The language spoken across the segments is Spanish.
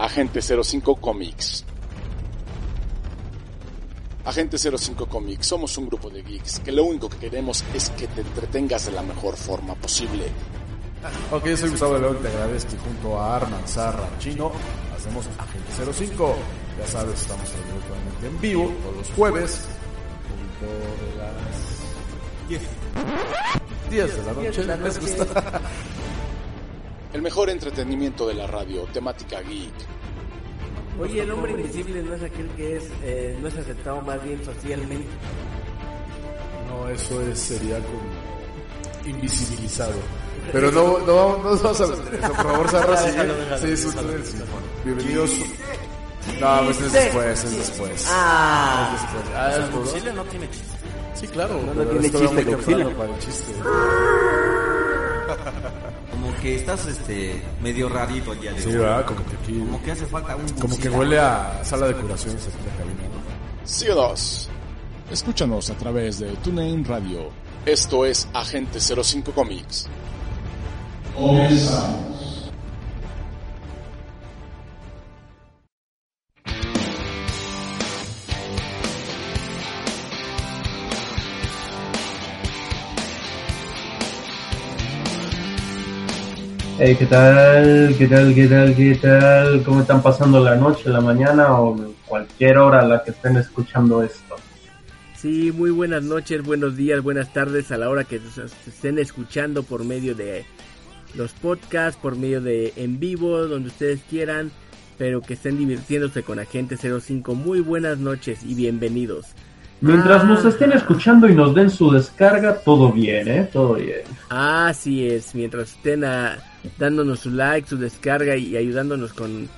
Agente 05 Comics. Agente 05 Comics, somos un grupo de geeks que lo único que queremos es que te entretengas de la mejor forma posible. Ok, soy Gustavo León, te agradezco y junto a Arman, Sarra, Chino, hacemos Agente 05. Ya sabes, estamos directamente en vivo todos los jueves, punto de las 10. 10 de la noche, ¿les gusta? El mejor entretenimiento de la radio, temática geek. Oye, el hombre invisible no es aquel que es, eh, no es aceptado más bien socialmente. No, eso es, sería como invisibilizado. Pero no, no, no vamos a meter eso, por favor, Sarra, sigue. Sí, es déjalo, un- sí, bueno, Bienvenidos. No, pues es después, es después. Ah, Es después. Ah, es por- Godzilla no tiene chiste. Sí, claro. No, no tiene es chiste, Godzilla. para el chiste. Que estás este medio rarito el día de Sí, hoy. ¿verdad? Como que aquí... Como que hace falta un Como que huele a sala de curaciones aquí en la cabina, ¿no? Sí o dos. Escúchanos a través de TuneIn Radio. Esto es Agente 05 Comics. Hey, ¿qué tal? ¿Qué tal? ¿Qué tal? ¿Qué tal? ¿Cómo están pasando la noche, la mañana o cualquier hora a la que estén escuchando esto? sí, muy buenas noches, buenos días, buenas tardes a la hora que estén escuchando por medio de los podcasts, por medio de en vivo, donde ustedes quieran, pero que estén divirtiéndose con Agente 05. Muy buenas noches y bienvenidos. Mientras Ah. nos estén escuchando y nos den su descarga, todo bien, ¿eh? Todo bien. Así es, mientras estén ah, dándonos su like, su descarga y ayudándonos con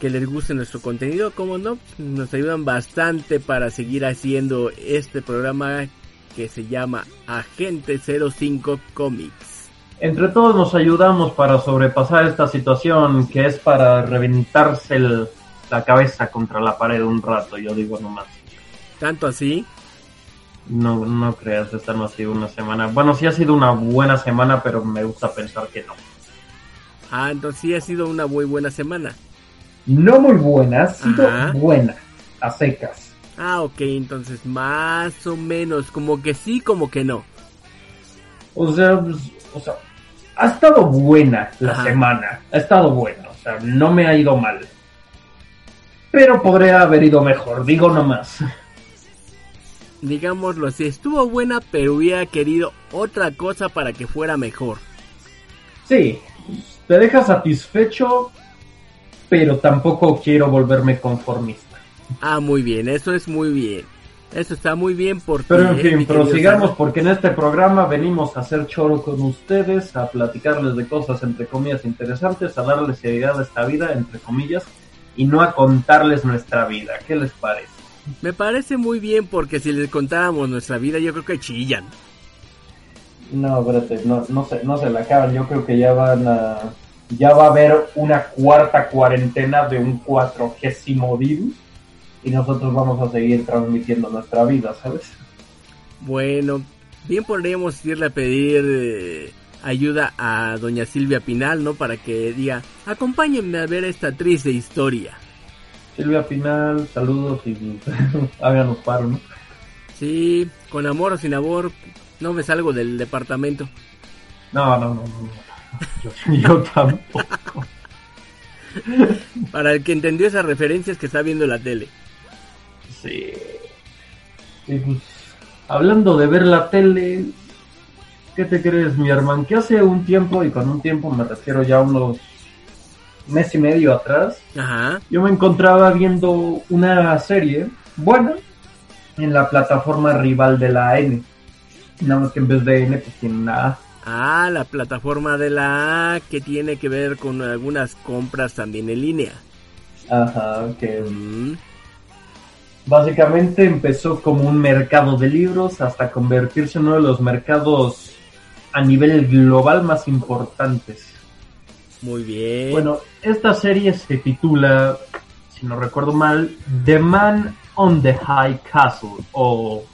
que les guste nuestro contenido, como no, nos ayudan bastante para seguir haciendo este programa que se llama Agente 05 Comics. Entre todos nos ayudamos para sobrepasar esta situación que es para reventarse el- la cabeza contra la pared un rato, yo digo nomás. Tanto así, No, no creas, esta no ha sido una semana. Bueno, sí ha sido una buena semana, pero me gusta pensar que no. ah, entonces sí ha sido una muy buena semana. No muy buena, ha sido Ajá. buena, a secas. Ah, ok, entonces más o menos, como que sí, como que no. O sea, pues, o sea, ha estado buena la Ajá. semana, ha estado buena, o sea, no me ha ido mal. Pero podría haber ido mejor, digo nomás. Digámoslo así, estuvo buena, pero hubiera querido otra cosa para que fuera mejor. Sí, te deja satisfecho, pero tampoco quiero volverme conformista. Ah, muy bien, eso es muy bien. Eso está muy bien porque... Pero en mi fin, prosigamos porque en este programa venimos a hacer choro con ustedes, a platicarles de cosas entre comillas interesantes, a darles seriedad a esta vida, entre comillas, y no a contarles nuestra vida. ¿Qué les parece? Me parece muy bien porque si les contáramos nuestra vida yo creo que chillan. No, espérate, no, no, se, no se la acaban. Yo creo que ya van a. Ya va a haber una cuarta cuarentena de un cuatrogésimo virus. Y nosotros vamos a seguir transmitiendo nuestra vida, ¿sabes? Bueno, bien podríamos irle a pedir eh, ayuda a doña Silvia Pinal, ¿no? Para que diga, acompáñenme a ver esta triste historia. Silvia Pinal, saludos y háganos paro, ¿no? Sí, con amor o sin amor, no me salgo del departamento. No, no, no, no. yo tampoco. Para el que entendió esas referencias que está viendo la tele. Sí. Y pues, hablando de ver la tele, ¿qué te crees, mi hermano? Que hace un tiempo, y con un tiempo me refiero ya a unos mes y medio atrás, Ajá. yo me encontraba viendo una serie buena en la plataforma rival de la N. Nada más que en vez de N, pues tiene una A. Ah, la plataforma de la A que tiene que ver con algunas compras también en línea. Ajá, que Mm, básicamente empezó como un mercado de libros hasta convertirse en uno de los mercados a nivel global más importantes. Muy bien. Bueno, esta serie se titula, si no recuerdo mal, The Man on the High Castle o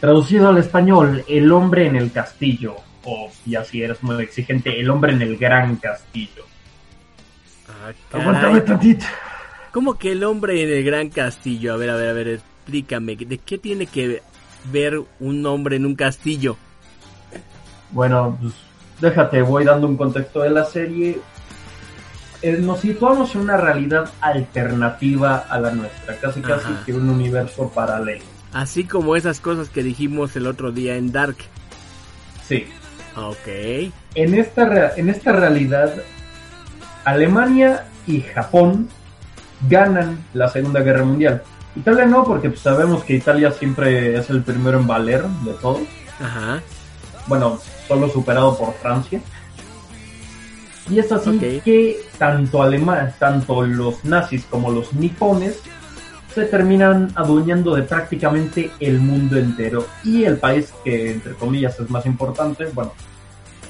traducido al español, El hombre en el castillo o ya si eres muy exigente, El hombre en el gran castillo. Ah. Aguántame tantito. ¿Cómo que el hombre en el gran castillo? A ver, a ver, a ver, explícame. ¿De qué tiene que ver un hombre en un castillo? Bueno, pues déjate, voy dando un contexto de la serie. Eh, nos situamos en una realidad alternativa a la nuestra, casi casi que un universo paralelo. Así como esas cosas que dijimos el otro día en Dark. Sí. Ok. En esta, en esta realidad, Alemania y Japón ganan la Segunda Guerra Mundial. Italia no, porque pues, sabemos que Italia siempre es el primero en valer de todos. Ajá. bueno, solo superado por Francia. Y es así que tanto alemán, tanto los nazis como los nipones se terminan adueñando de prácticamente el mundo entero. Y el país que, entre comillas, es más importante, bueno,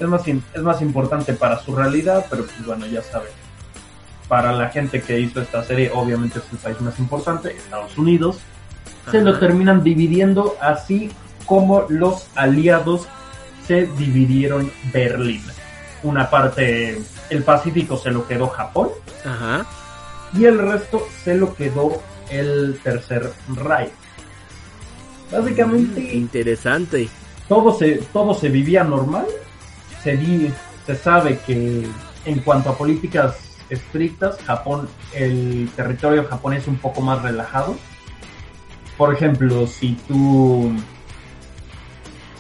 es más, es más importante para su realidad, pero pues bueno, ya saben. Para la gente que hizo esta serie, obviamente es el país más importante, Estados Unidos se lo terminan dividiendo así como los aliados se dividieron Berlín. Una parte, el Pacífico se lo quedó Japón Ajá. y el resto se lo quedó el Tercer Reich. Básicamente Interesante. todo se, todo se vivía normal. Se, vi- se sabe que en cuanto a políticas estrictas, Japón, el territorio japonés es un poco más relajado. Por ejemplo, si tú,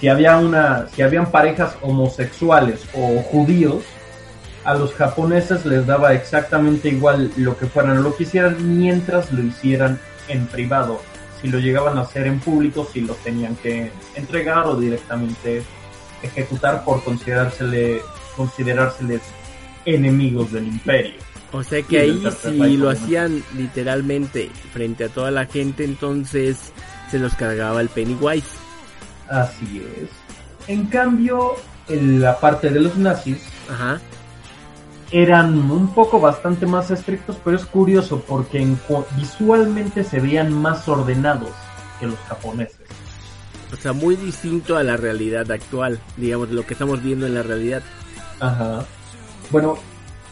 si había una, si habían parejas homosexuales o judíos, a los japoneses les daba exactamente igual lo que fueran o lo que hicieran mientras lo hicieran en privado. Si lo llegaban a hacer en público, si lo tenían que entregar o directamente ejecutar por considerársele, considerárseles enemigos del imperio. O sea que ahí si lo hacían literalmente frente a toda la gente, entonces se los cargaba el Pennywise. Así es. En cambio, en la parte de los nazis Ajá. eran un poco bastante más estrictos, pero es curioso porque en visualmente se veían más ordenados que los japoneses. O sea, muy distinto a la realidad actual, digamos, lo que estamos viendo en la realidad. Ajá. Bueno,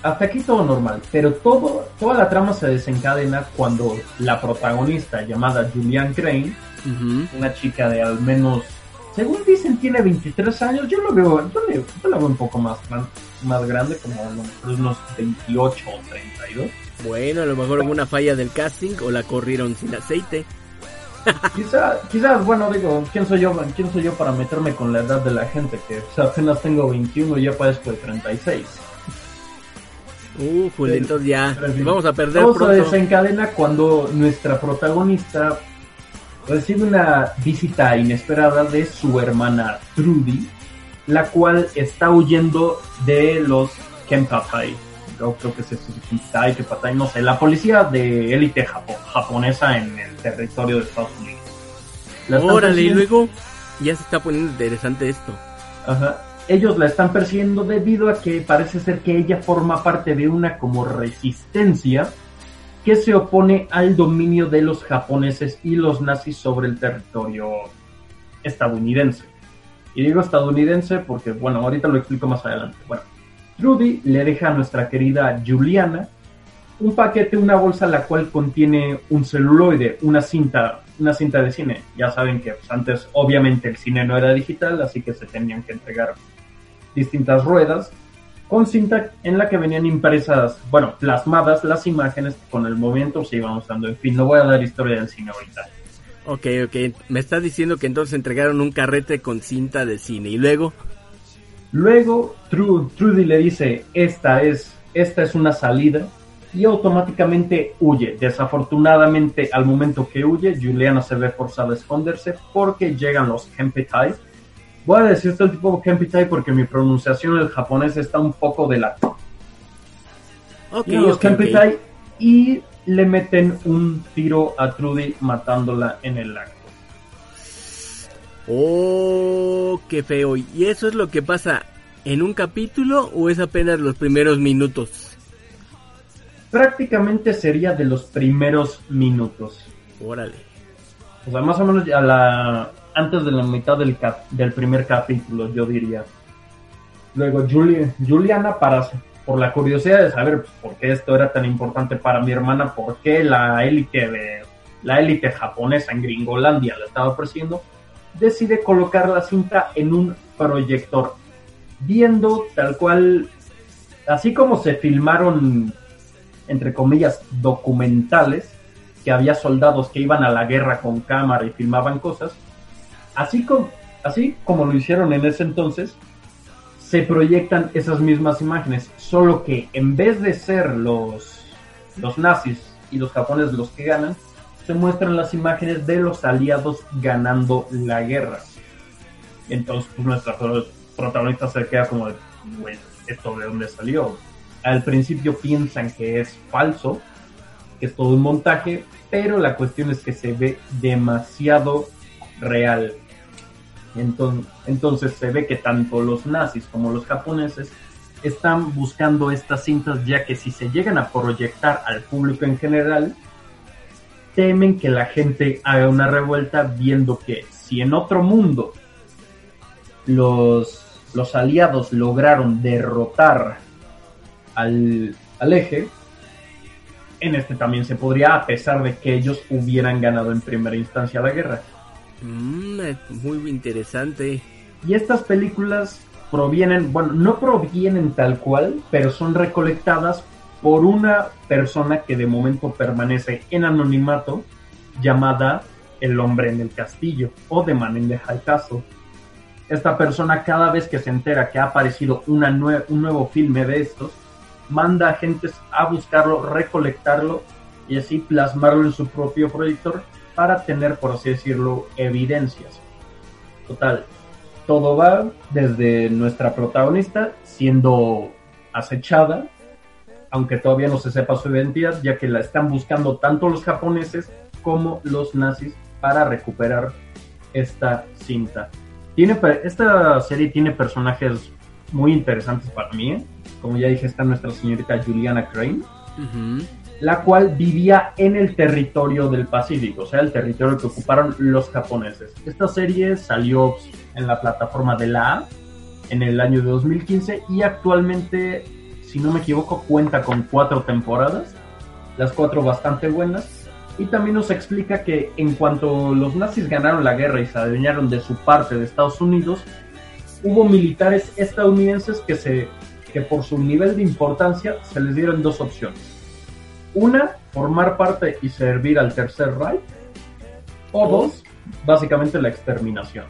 hasta aquí todo normal, pero todo, toda la trama se desencadena cuando la protagonista llamada Julianne Crane, una chica de al menos, según dicen, tiene 23 años, yo lo veo, yo, le- yo la veo un poco más, más grande, como a lo mejor unos 28 o 32. Bueno, a lo mejor hubo una falla del casting o la corrieron sin aceite. Quizá, quizás, bueno, digo, ¿quién soy yo, quién soy yo para meterme con la edad de la gente? Que o sea, apenas tengo 21 y ya parezco de 36. Uh, Julio, entonces ya vamos a perder Todo se pronto. desencadena cuando nuestra protagonista recibe una visita inesperada de su hermana Trudy, la cual está huyendo de los Kenpatai. Yo creo que es eso, Kenpatai, Kenpatai, no sé, la policía de élite japo- japonesa en el territorio de Estados Unidos. La Órale, y luego ya se está poniendo interesante esto. Ajá. Ellos la están persiguiendo debido a que parece ser que ella forma parte de una como resistencia que se opone al dominio de los japoneses y los nazis sobre el territorio estadounidense. Y digo estadounidense porque, bueno, ahorita lo explico más adelante. Bueno, Trudy le deja a nuestra querida Juliana un paquete, una bolsa la cual contiene un celuloide, una cinta, una cinta de cine. Ya saben que pues, antes obviamente el cine no era digital, así que se tenían que entregar distintas ruedas con cinta en la que venían impresas, bueno, plasmadas las imágenes que con el movimiento se iban usando. En fin, no voy a dar historia del cine ahorita. Ok, ok. Me estás diciendo que entonces entregaron un carrete con cinta de cine y luego... Luego Tru- Trudy le dice, esta es, esta es una salida y automáticamente huye. Desafortunadamente al momento que huye, Juliana se ve forzada a esconderse porque llegan los Kempitai. Voy a decir todo el tipo Kempitai porque mi pronunciación en japonés está un poco de la... Ok, Llegan los ok, ok. Kempitai y le meten un tiro a Trudy matándola en el acto. Oh, qué feo. ¿Y eso es lo que pasa en un capítulo o es apenas los primeros minutos? Prácticamente sería de los primeros minutos. Órale. O sea, más o menos a la, antes de la mitad del, cap- del primer capítulo, yo diría. Luego Juli- Juliana, para, por la curiosidad de saber pues, por qué esto era tan importante para mi hermana, por qué la élite de la élite japonesa en Gringolandia la estaba ofreciendo, decide colocar la cinta en un proyector, viendo tal cual, así como se filmaron, entre comillas, documentales, que había soldados que iban a la guerra con cámara y filmaban cosas, así como, así como lo hicieron en ese entonces, se proyectan esas mismas imágenes, solo que en vez de ser los, los nazis y los japoneses los que ganan, se muestran las imágenes de los aliados ganando la guerra. Entonces, pues, nuestra protagonista se queda como de, bueno, ¿esto de dónde salió? Al principio piensan que es falso, que es todo un montaje, pero la cuestión es que se ve demasiado real. Entonces, se ve que tanto los nazis como los japoneses están buscando estas cintas ya que si se llegan a proyectar al público en general, temen que la gente haga una revuelta viendo que si en otro mundo los, los aliados lograron derrotar al, al eje, en este también se podría, a pesar de que ellos hubieran ganado en primera instancia la guerra. Mm, muy interesante. Y estas películas provienen, bueno, no provienen tal cual, pero son recolectadas por una persona que de momento permanece en anonimato, llamada El hombre en el castillo o The Man in the High Castle. Esta persona cada vez que se entera que ha aparecido una un nuevo filme de estos, manda a agentes a buscarlo, recolectarlo y así plasmarlo en su propio proyector para tener, por así decirlo, evidencias. Total, todo va desde nuestra protagonista siendo acechada aunque todavía no se sepa su identidad, ya que la están buscando tanto los japoneses como los nazis para recuperar esta cinta. Tiene, esta serie tiene personajes muy interesantes para mí. ¿eh? Como ya dije, está nuestra señorita Juliana Crane, la cual vivía en el territorio del Pacífico, o sea, el territorio que ocuparon los japoneses. Esta serie salió en la plataforma de la A en el año de 2015 y actualmente si no me equivoco, cuenta con cuatro temporadas, las cuatro bastante buenas, y también nos explica que en cuanto los nazis ganaron la guerra y se adueñaron de su parte de Estados Unidos, hubo militares estadounidenses que, se, que por su nivel de importancia se les dieron dos opciones. Una, formar parte y servir al Tercer Reich, o dos, básicamente la exterminación.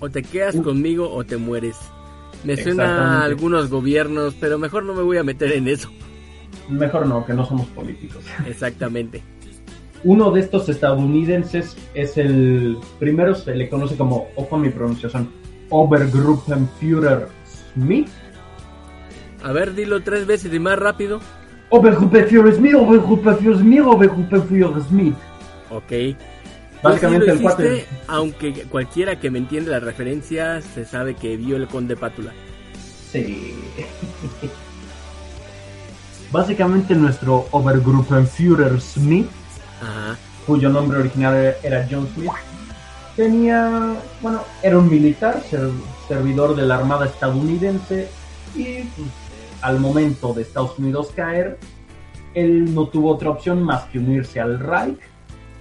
O te quedas conmigo o te mueres. Me suena a algunos gobiernos, pero mejor no me voy a meter en eso. Mejor no, que no somos políticos. Exactamente. Uno de estos estadounidenses es el primero, se le conoce como, ojo mi pronunciación, Obergruppenführer Smith. A ver, dilo tres veces y más rápido. Obergruppenführer Smith, Obergruppenführer Smith, Obergruppenführer Smith. Ok. Básicamente el cuate. Aunque cualquiera que me entiende la referencia se sabe que vio el Conde Pátula. Sí. Básicamente nuestro Obergruppenführer Smith, cuyo nombre original era John Smith, tenía, bueno, era un militar, servidor de la Armada estadounidense y pues, al momento de Estados Unidos caer, él no tuvo otra opción más que unirse al Reich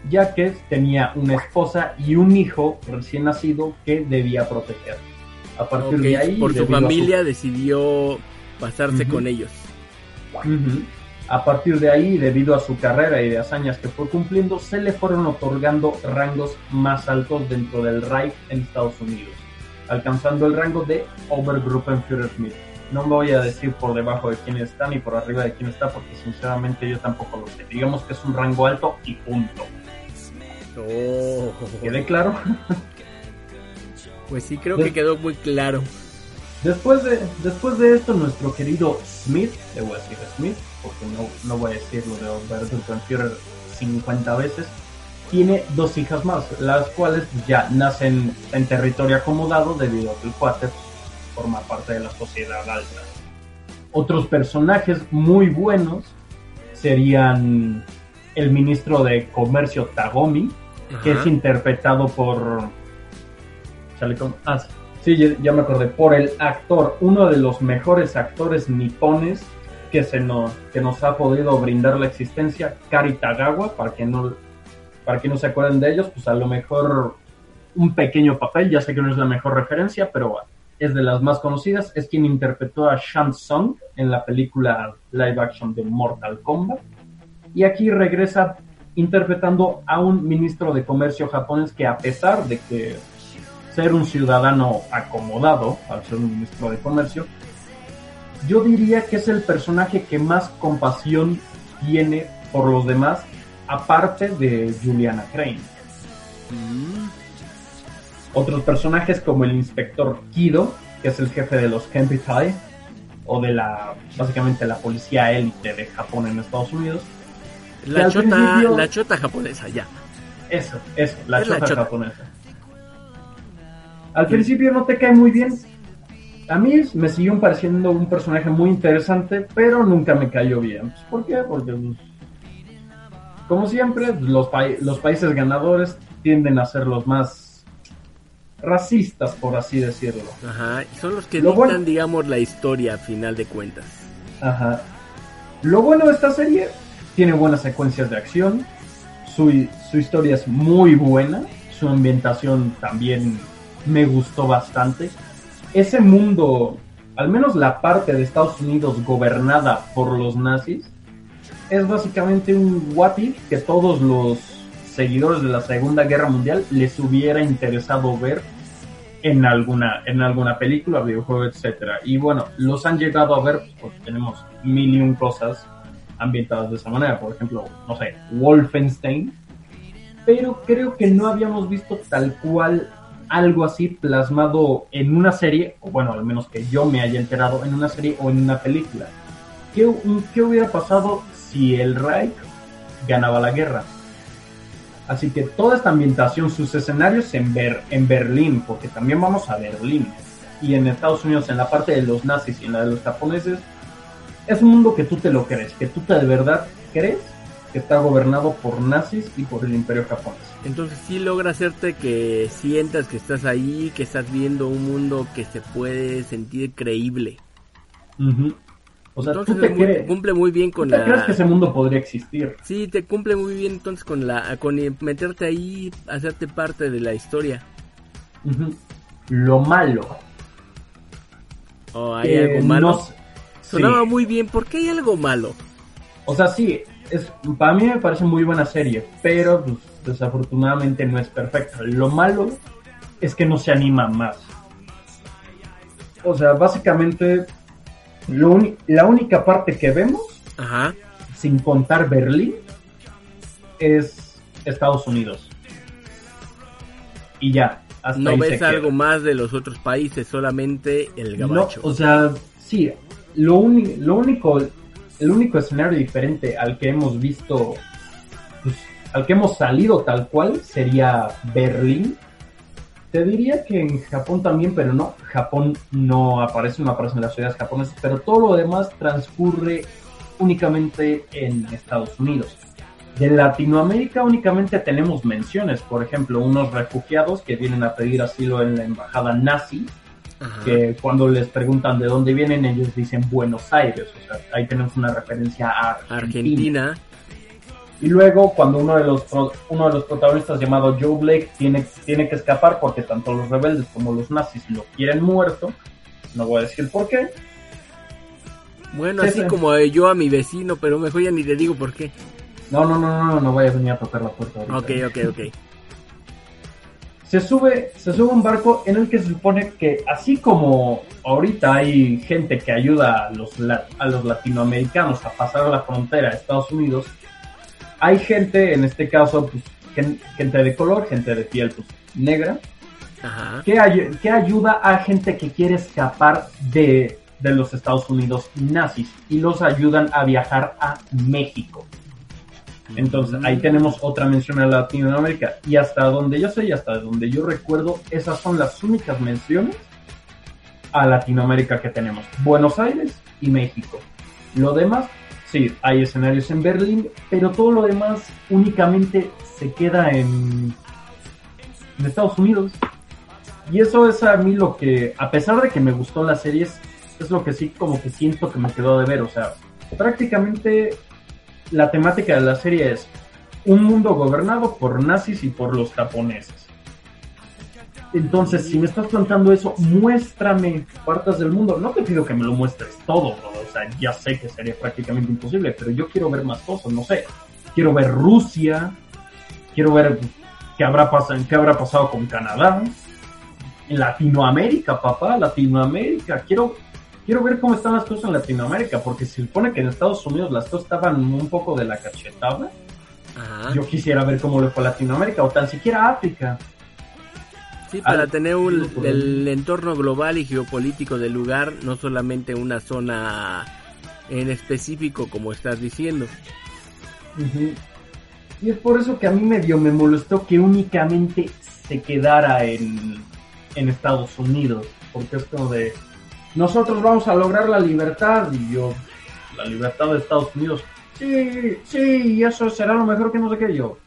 ya que tenía una esposa y un hijo recién nacido que debía proteger. A partir de ahí, por su familia decidió pasarse con ellos. A partir de ahí, debido a su carrera y de hazañas que fue cumpliendo, se le fueron otorgando rangos más altos dentro del Reich en Estados Unidos, alcanzando el rango de Obergruppenführer Smith. No voy a decir por debajo de quién está ni por arriba de quién está, porque sinceramente yo tampoco lo sé. Digamos que es un rango alto y punto. Oh. ¿Quede claro? pues sí, creo que quedó muy claro. Después de, después de esto, nuestro querido Smith, le voy a decir Smith, porque no, no voy a decirlo de Alberto Führer 50 veces, tiene dos hijas más, las cuales ya nacen en territorio acomodado debido a que el cuate forma parte de la sociedad alta. Otros personajes muy buenos serían el ministro de Comercio Tagomi, que es interpretado por. Ah, Sí, ya, ya me acordé. Por el actor, uno de los mejores actores nipones que, se nos, que nos ha podido brindar la existencia, Kari Tagawa, para que no, para que no se acuerden de ellos, pues a lo mejor un pequeño papel, ya sé que no es la mejor referencia, pero es de las más conocidas, es quien interpretó a Shang Tsung en la película live action de Mortal Kombat. Y aquí regresa interpretando a un ministro de comercio japonés que a pesar de que ser un ciudadano acomodado, al ser un ministro de comercio, yo diría que es el personaje que más compasión tiene por los demás, aparte de Juliana Crane. Otros personajes como el inspector Kido, que es el jefe de los Kempitai, o de la, básicamente la policía élite de Japón en Estados Unidos. La chota, principio- la chota japonesa, ya. Eso, eso, la Es la chota chota. japonesa. Al principio no te cae muy bien. A mí me siguió pareciendo un personaje muy interesante, pero nunca me cayó bien. Pues, ¿Por qué? Porque, pues, como siempre, los, pa- los países ganadores tienden a ser los más racistas, por así decirlo. Ajá. Son los que Lo dictan, bueno- digamos, la historia a final de cuentas. Ajá. Lo bueno de esta serie, tiene buenas secuencias de acción, su, su historia es muy buena, su ambientación también me gustó bastante. Ese mundo, al menos la parte de Estados Unidos gobernada por los nazis, es básicamente un what if que todos los seguidores de la Segunda Guerra Mundial les hubiera interesado ver en alguna, en alguna película, videojuego, etcétera. Y bueno, los han llegado a ver porque tenemos mil y un cosas ambientadas de esa manera. Por ejemplo, no sé, Wolfenstein. Pero creo que no habíamos visto tal cual algo así plasmado en una serie, o bueno, al menos que yo me haya enterado en una serie o en una película. ¿Qué, qué hubiera pasado si el Reich ganaba la guerra? Así que toda esta ambientación, sus escenarios en, Ber- en Berlín, porque también vamos a Berlín, y en Estados Unidos, en la parte de los nazis y en la de los japoneses, es un mundo que tú te lo crees, que tú te de verdad crees que está gobernado por nazis y por el imperio japonés. Entonces sí logra hacerte que sientas que estás ahí, que estás viendo un mundo que se puede sentir creíble. O sea, entonces tú te muy- crees, cumple muy bien tú con te crees que la... ese mundo podría existir. Sí, te cumple muy bien entonces con la con meterte ahí, hacerte parte de la historia. Lo malo. ¿O hay algo malo? no s- Sonaba sí. muy bien, ¿por qué hay algo malo? O sea, sí, es, para mí me parece muy buena serie, pero pues, desafortunadamente no es perfecta. Lo malo es que no se anima más. O sea, básicamente, lo la única parte que vemos, Ajá. sin contar Berlín, es Estados Unidos. Y ya, hasta No ahí se ves queda. algo más de los otros países, solamente el No, gabacho. o sea, sí, lo, lo único, el único escenario diferente al que hemos visto, pues, al que hemos salido tal cual, sería Berlín. Te diría que en Japón también, pero no, Japón no aparece, no aparece en las ciudades japonesas, pero todo lo demás transcurre únicamente en Estados Unidos. De Latinoamérica únicamente tenemos menciones, por ejemplo, unos refugiados que vienen a pedir asilo en la embajada nazi, Ajá. que cuando les preguntan de dónde vienen, ellos dicen Buenos Aires. O sea, ahí tenemos una referencia a Argentina. Argentina. Y luego, cuando uno de los uno de los protagonistas llamado Joe Blake tiene, tiene que escapar porque tanto los rebeldes como los nazis lo quieren muerto, no voy a decir por qué. Bueno, Sí, así sí. como yo a mi vecino, pero mejor ya ni te digo por qué. No, no, no, no, no, no voy a venir a tocar la puerta ahorita. Ok, ok, ok. se sube, se sube un barco en el que se supone que así como ahorita hay gente que ayuda a los, a los latinoamericanos a pasar la frontera a Estados Unidos, hay gente, en este caso, pues, gen- gente de color, gente de piel pues, negra, Ajá. que, ay- que ayuda a gente que quiere escapar de, de los Estados Unidos nazis y los ayudan a viajar a México. Entonces ahí tenemos otra mención a Latinoamérica y hasta donde yo sé y hasta donde yo recuerdo, esas son las únicas menciones a Latinoamérica que tenemos. Buenos Aires y México. Lo demás, sí, hay escenarios en Berlín, pero todo lo demás únicamente se queda en, Estados Unidos. Y eso es a mí lo que, a pesar de que me gustó la serie, es, es lo que sí como que siento que me quedó de ver. O sea, prácticamente la temática de la serie es un mundo gobernado por nazis y por los japoneses. Entonces, si me estás planteando eso, muéstrame partes del mundo. No te pido que me lo muestres todo, ¿no? o sea, ya sé que sería prácticamente imposible, pero yo quiero ver más cosas, no sé. Quiero ver Rusia, quiero ver qué habrá pasado, qué habrá pasado con Canadá, en Latinoamérica, papá, Latinoamérica. Quiero, quiero ver cómo están las cosas en Latinoamérica, porque se supone que en Estados Unidos las cosas estaban un poco de la cachetada. Ajá. Yo quisiera ver cómo le fue a Latinoamérica o tan siquiera África. Sí, para Ah, tener un- el entorno global y geopolítico del lugar, no solamente una zona en específico como estás diciendo. Y es por eso que a mí medio me molestó que únicamente se quedara en, en Estados Unidos. Porque es como de, nosotros vamos a lograr la libertad. Y yo, la libertad de Estados Unidos. Sí, sí, y eso será lo mejor que no sé qué yo.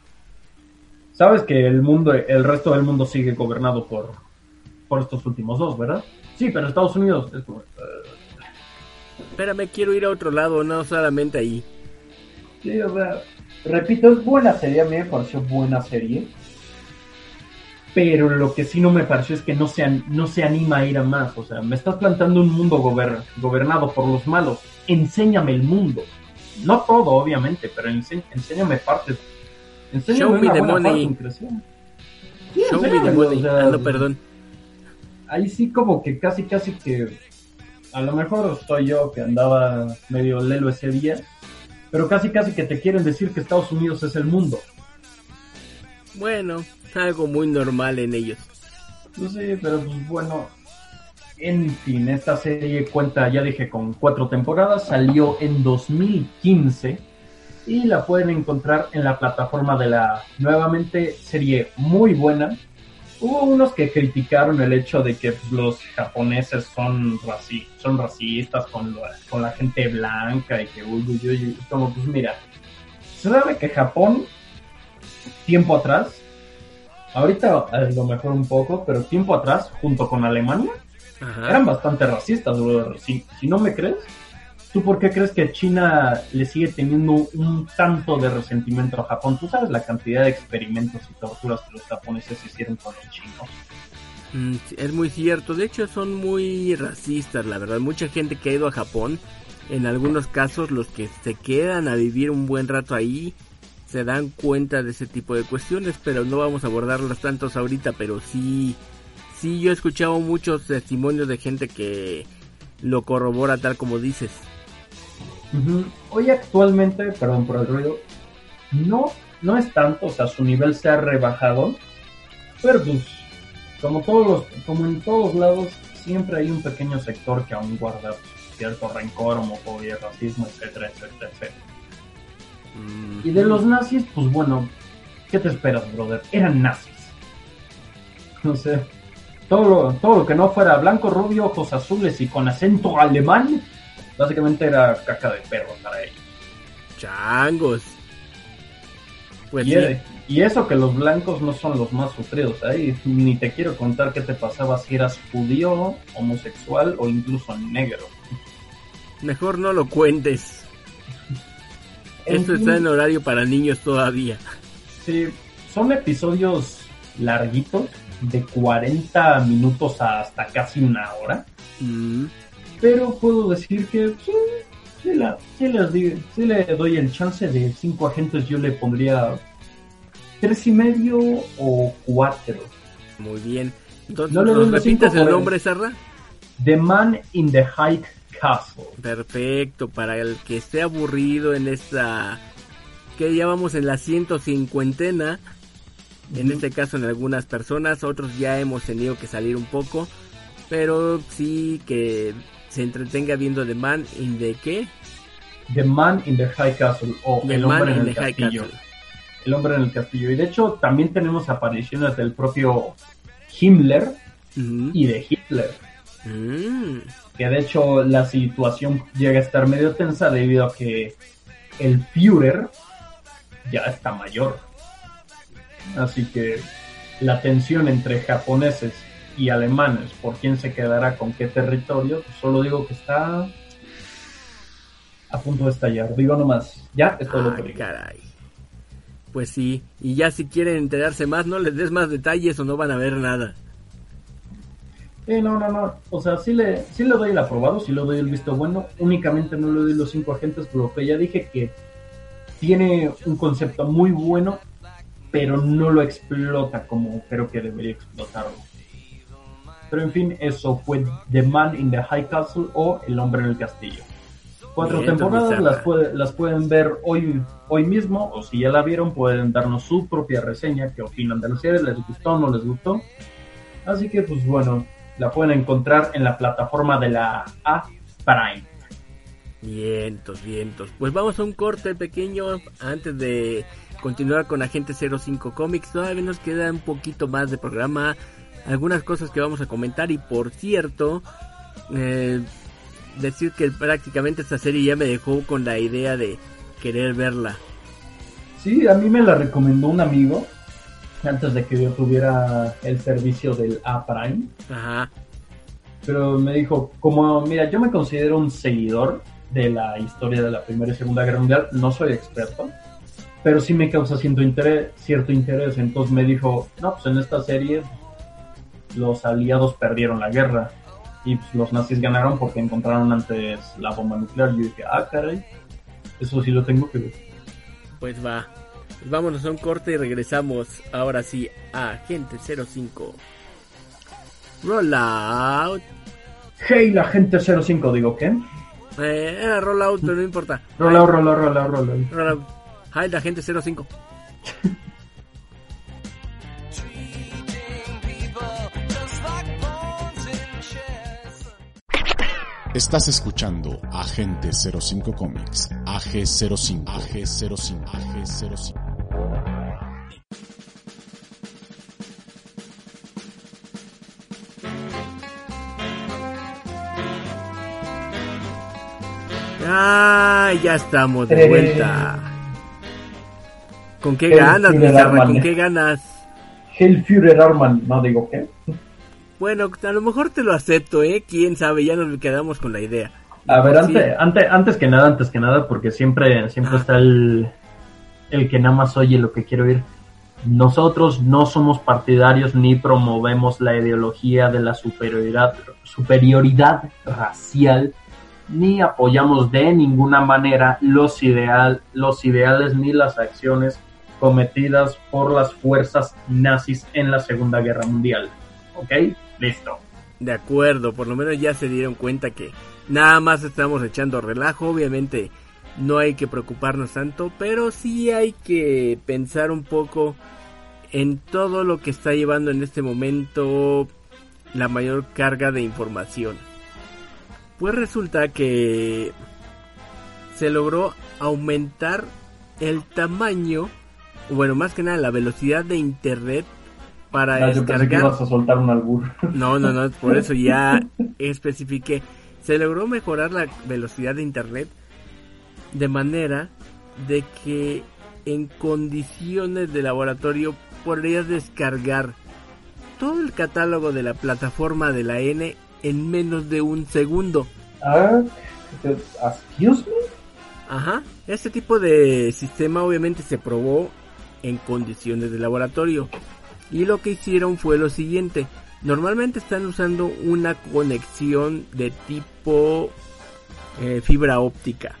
Sabes que el mundo, el resto del mundo sigue gobernado por, por estos últimos dos, ¿verdad? Sí, pero Estados Unidos es como, eh, Espérame, quiero ir a otro lado, no solamente ahí. Sí, o sea, repito, es buena serie, a mí me pareció buena serie. Pero lo que sí no me pareció es que no se, no se anima a ir a más. O sea, me estás plantando un mundo gober- gobernado por los malos. Enséñame el mundo. No todo, obviamente, pero ense- enséñame partes. Enséñame Show me the money. en. Sí, Show me the money. o sea, Ah, no, perdón. ahí sí como que casi casi que a lo mejor soy yo que andaba medio lelo ese día, pero casi casi que te quieren decir que Estados Unidos es el mundo. Bueno, algo muy normal en ellos. No sé, pero pues bueno, en fin, esta serie cuenta, ya dije, con cuatro temporadas, salió en 2015 y la pueden encontrar en la plataforma de la nuevamente serie muy buena. Hubo unos que criticaron el hecho de que los japoneses son, raci son racistas con la, con la gente blanca y que uy, uy, uy, uy, como pues mira, se sabe que Japón, tiempo atrás, ahorita a lo mejor un poco, pero tiempo atrás, junto con Alemania, Ajá. eran bastante racistas, brother. Si, si no me crees, ¿tú por qué crees que China le sigue teniendo un tanto de resentimiento a Japón? Tú sabes la cantidad de experimentos y torturas que los japoneses hicieron con los chinos. Mm, es muy cierto. De hecho, son muy racistas, la verdad. Mucha gente que ha ido a Japón, en algunos casos, los que se quedan a vivir un buen rato ahí, se dan cuenta de ese tipo de cuestiones, pero no vamos a abordarlas tantos ahorita, pero sí, sí, yo he escuchado muchos testimonios de gente que lo corrobora tal como dices. Hoy actualmente, perdón por el ruido, no, no es tanto, o sea, su nivel se ha rebajado, pero pues, como todos los, como en todos lados, siempre hay un pequeño sector que aún guarda cierto rencor, homofobia, racismo, etcétera, etcétera, etcétera. Y de los nazis, pues bueno, ¿qué te esperas, brother? Eran nazis. No sé, todo lo, todo lo que no fuera blanco, rubio, ojos azules y con acento alemán, básicamente era caca de perro para ellos. Changos. Pues y, sí. y eso que los blancos no son los más sufridos, ahí ni te quiero contar qué te pasaba si eras judío, homosexual o incluso negro. Mejor no lo cuentes. En Esto está en horario para niños todavía. Sí, son episodios larguitos, de 40 minutos a hasta casi una hora. Mm, pero puedo decir que sí, sí, la- sí di- sí le doy el chance de cinco agentes, yo le pondría tres y medio o cuatro. muy bien. Entonces, No le ¿nos repites el- nombre, Sarra? The Man in the High Castle. Perfecto, para el que esté aburrido en esta... que ya vamos en la 150 en este caso en algunas personas, otros ya hemos tenido que salir un poco, pero sí que se entretenga viendo The Man in the qué? The Man in the High Castle o The El Man Hombre en el the High Castillo. Castle. El Hombre en el Castillo. Y de hecho también tenemos apariciones del propio Himmler y de Hitler. Mm, que de hecho la situación llega a estar medio tensa debido a que el Führer ya está mayor. Así que la tensión entre japoneses y alemanes. ¿Por quién se quedará con qué territorio? Pues solo digo que está a punto de estallar. Digo nomás, ya es todo lo que digo. caray. Pues sí, y ya si quieren enterarse más, no les des más detalles o no van a ver nada. Eh, no, no, no. O sea, sí le, sí le doy el aprobado, sí le doy el visto bueno. Únicamente no le doy los cinco agentes, por lo que ya dije que tiene un concepto muy bueno, pero no lo explota como creo que debería explotarlo. Pero en fin, eso fue The Man in the High Castle o El Hombre en el Castillo. Cuatro Bien, temporadas, las, puede- las pueden ver hoy, hoy mismo, o si ya la vieron, pueden darnos su propia reseña, qué opinan de la serie, les gustó o no les gustó. Así que, pues bueno, la pueden encontrar en la plataforma de la A Prime. Vientos, vientos. Pues vamos a un corte pequeño antes de continuar con Agente 05 Comics. Todavía nos queda un poquito más de programa, algunas cosas que vamos a comentar y por cierto, eh, decir que prácticamente esta serie ya me dejó con la idea de querer verla. Sí, a mí me la recomendó un amigo antes de que yo tuviera el servicio del A Prime. Ajá. pero me dijo, como, mira, yo me considero un seguidor de la historia de la Primera y Segunda Guerra Mundial, no soy experto, pero sí me causa cierto interés, cierto interés. Entonces me dijo, no, pues en esta serie los aliados perdieron la guerra y pues, los nazis ganaron porque encontraron antes la bomba nuclear. Yo dije, ah, caray, eso sí lo tengo que ver. Pues va. Pues vámonos a un corte y regresamos ahora sí a Agente 05. Rollout. Hey, la gente 05, digo, ¿qué? Eh, era rollout, pero no importa. Rola, rola, rola, rola. Rollout. Hi, la gente 05. Estás escuchando Agente 05 Comics, AG05, AG05, AG05. Ah, ya estamos de Tres. vuelta. ¿Con qué ganas, Bizarra? ¿Con qué ganas? Heil Führer Arman, no digo, ¿qué? Bueno, a lo mejor te lo acepto, ¿eh? Quién sabe, ya nos quedamos con la idea. A ver, Sí. antes, antes, antes que nada, antes que nada, porque siempre, siempre Ah. está el, el que nada más oye lo que quiero oír. Nosotros no somos partidarios ni promovemos la ideología de la superioridad, superioridad racial, ni apoyamos de ninguna manera los, ideal, los ideales ni las acciones cometidas por las fuerzas nazis en la Segunda Guerra Mundial. ¿Ok? Listo. De acuerdo, por lo menos ya se dieron cuenta que nada más estamos echando relajo, obviamente no hay que preocuparnos tanto, pero sí hay que pensar un poco en todo lo que está llevando en este momento la mayor carga de información. Pues resulta que se logró aumentar el tamaño, bueno, más que nada la velocidad de internet para que descargar a soltar un albur. no, no, no, por eso ya especifiqué. Se logró mejorar la velocidad de internet de manera de que en condiciones de laboratorio podrías descargar todo el catálogo de la plataforma de la N en menos de un segundo. Ah, excuse me. Ajá, este tipo de sistema obviamente se probó en condiciones de laboratorio. Y lo que hicieron fue lo siguiente. Normalmente están usando una conexión de tipo eh, fibra óptica.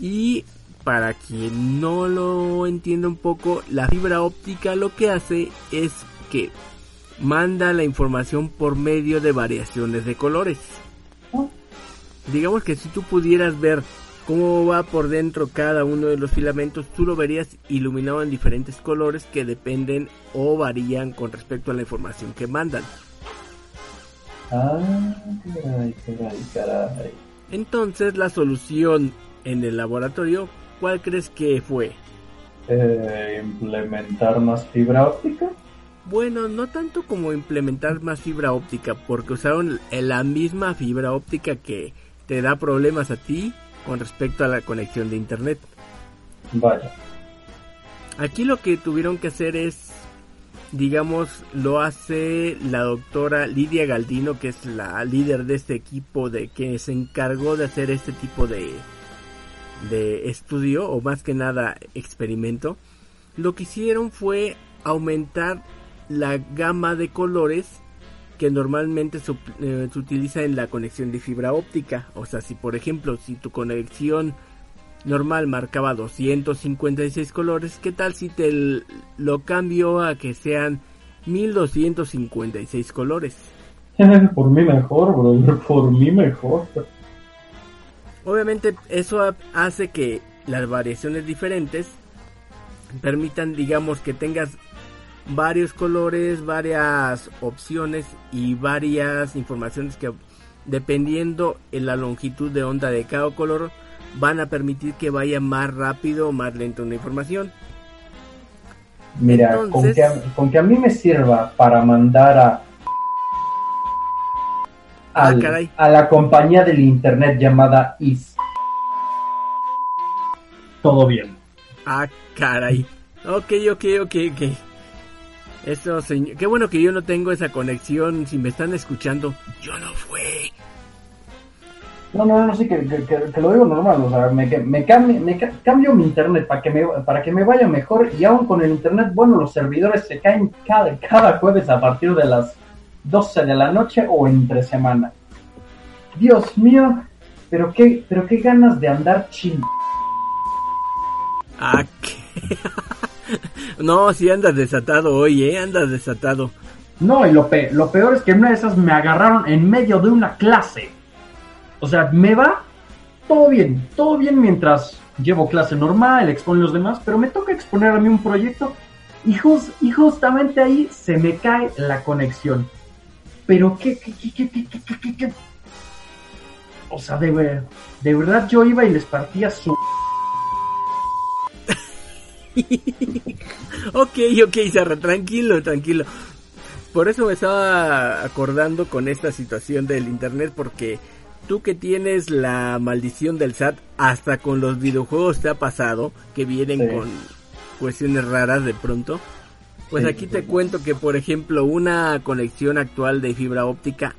Y para quien no lo entienda un poco, la fibra óptica lo que hace es que manda la información por medio de variaciones de colores. Digamos que si tú pudieras ver cómo va por dentro cada uno de los filamentos, tú lo verías iluminado en diferentes colores que dependen o varían con respecto a la información que mandan. Ah, caray, caray, caray. Entonces la solución en el laboratorio, ¿cuál crees que fue? Eh, implementar más fibra óptica. Bueno, no tanto como implementar más fibra óptica, porque usaron la misma fibra óptica que te da problemas a ti con respecto a la conexión de internet. Vaya. Aquí lo que tuvieron que hacer es digamos, lo hace la doctora Lidia Galdino, que es la líder de este equipo de que se encargó de hacer este tipo de, de estudio, o más que nada experimento. Lo que hicieron fue aumentar la gama de colores que normalmente se, eh, se utiliza en la conexión de fibra óptica. O sea, si por ejemplo, si tu conexión normal marcaba 256 colores, ¿qué tal si te lo cambio a que sean 1256 colores? por mí mejor, brother, por mí mejor. Obviamente eso ha- hace que las variaciones diferentes permitan, digamos, que tengas varios colores, varias opciones y varias informaciones que dependiendo en la longitud de onda de cada color van a permitir que vaya más rápido o más lento una información. Mira, con, que a, con que a mí me sirva para mandar a Ah, al- a la compañía del internet llamada IS. Todo bien. Ah, caray. Ok, ok, ok, ok. Eso, señor. Qué bueno que yo no tengo esa conexión. Si me están escuchando, yo no fui. No, no, no, sí, que, que, que- que lo digo normal, o sea, me, me, cambio, me ca- cambio mi internet para que, me, para que me vaya mejor y aún con el internet, bueno, los servidores se caen cada, cada jueves a partir de las 12 de la noche o entre semana. Dios mío, pero qué, pero qué ganas de andar ching... Ah, ¿qué? no, si sí andas desatado hoy, ¿eh? Andas desatado. No, y lo, peor es que en una de esas me agarraron en medio de una clase. O sea, me va todo bien, todo bien mientras llevo clase normal, exponen los demás, pero me toca exponer a mí un proyecto y, just, justamente ahí se me cae la conexión. Pero qué, qué, qué, qué, qué, qué, qué, qué? O sea, de, de verdad yo iba y les partía su Ok, ok, Sarra, tranquilo, tranquilo. Por eso me estaba acordando con esta situación del internet, porque tú que tienes la maldición del SAT, hasta con los videojuegos te ha pasado, que vienen Sí. con cuestiones raras de pronto. Pues Sí, aquí te sí. cuento que, por ejemplo, una conexión actual de fibra óptica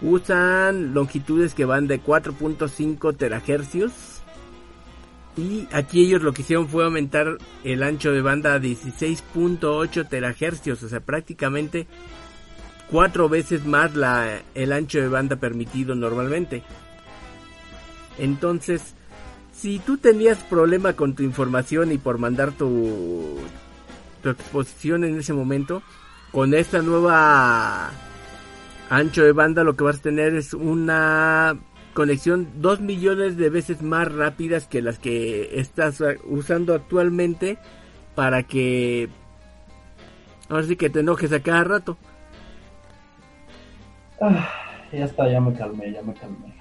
usan longitudes que van de 4.5 terahercios y aquí ellos lo que hicieron fue aumentar el ancho de banda a 16.8 terahercios, o sea, prácticamente cuatro veces más la, el ancho de banda permitido normalmente. Entonces, si tú tenías problema con tu información y por mandar tu, tu exposición en ese momento, con esta nueva ancho de banda lo que vas a tener es una conexión dos millones de veces más rápidas que las que estás usando actualmente para que ahora sí que te enojes a cada rato. Ah, ya está, ya me calmé, ya me calmé.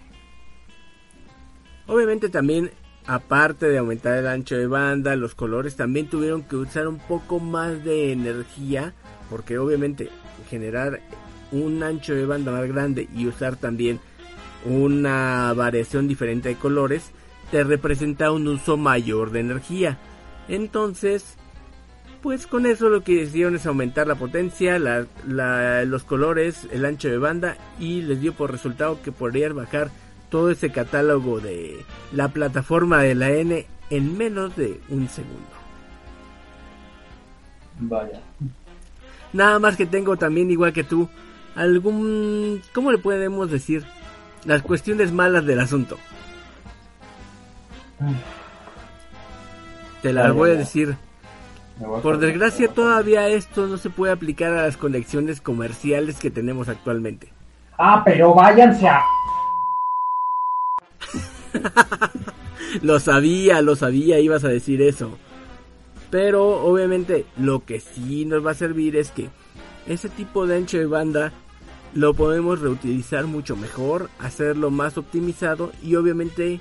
Obviamente también, aparte de aumentar el ancho de banda, los colores también tuvieron que usar un poco más de energía, porque obviamente generar un ancho de banda más grande y usar también una variación diferente de colores te representa un uso mayor de energía. Entonces, pues con eso lo que hicieron es aumentar la potencia, la- la- los colores, el ancho de banda y les dio por resultado que podrían bajar todo ese catálogo de la plataforma de la N en menos de un segundo. Vaya. Nada más que tengo también igual que tú algún ¿cómo le podemos decir? Las cuestiones malas del asunto. Te las voy a decir. Por desgracia todavía esto no se puede aplicar a las conexiones comerciales que tenemos actualmente. Ah, pero váyanse a... Lo sabía, lo sabía, ibas a decir eso. Pero obviamente lo que sí nos va a servir es que ese tipo de ancho de banda lo podemos reutilizar mucho mejor, hacerlo más optimizado y obviamente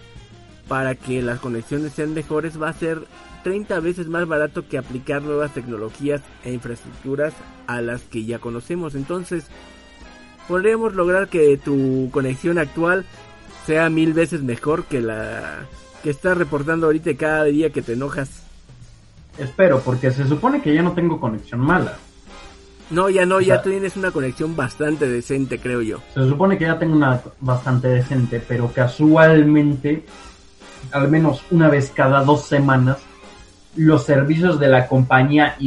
para que las conexiones sean mejores va a ser 30 veces más barato que aplicar nuevas tecnologías e infraestructuras a las que ya conocemos. Entonces podríamos lograr que tu conexión actual sea mil veces mejor que la que estás reportando ahorita cada día que te enojas. Espero, porque se supone que ya no tengo conexión mala. No, ya no, ya sea- tú tienes una conexión bastante decente, creo yo. Se supone que ya tengo una bastante decente, pero casualmente, al menos una vez cada dos semanas, los servicios de la compañía y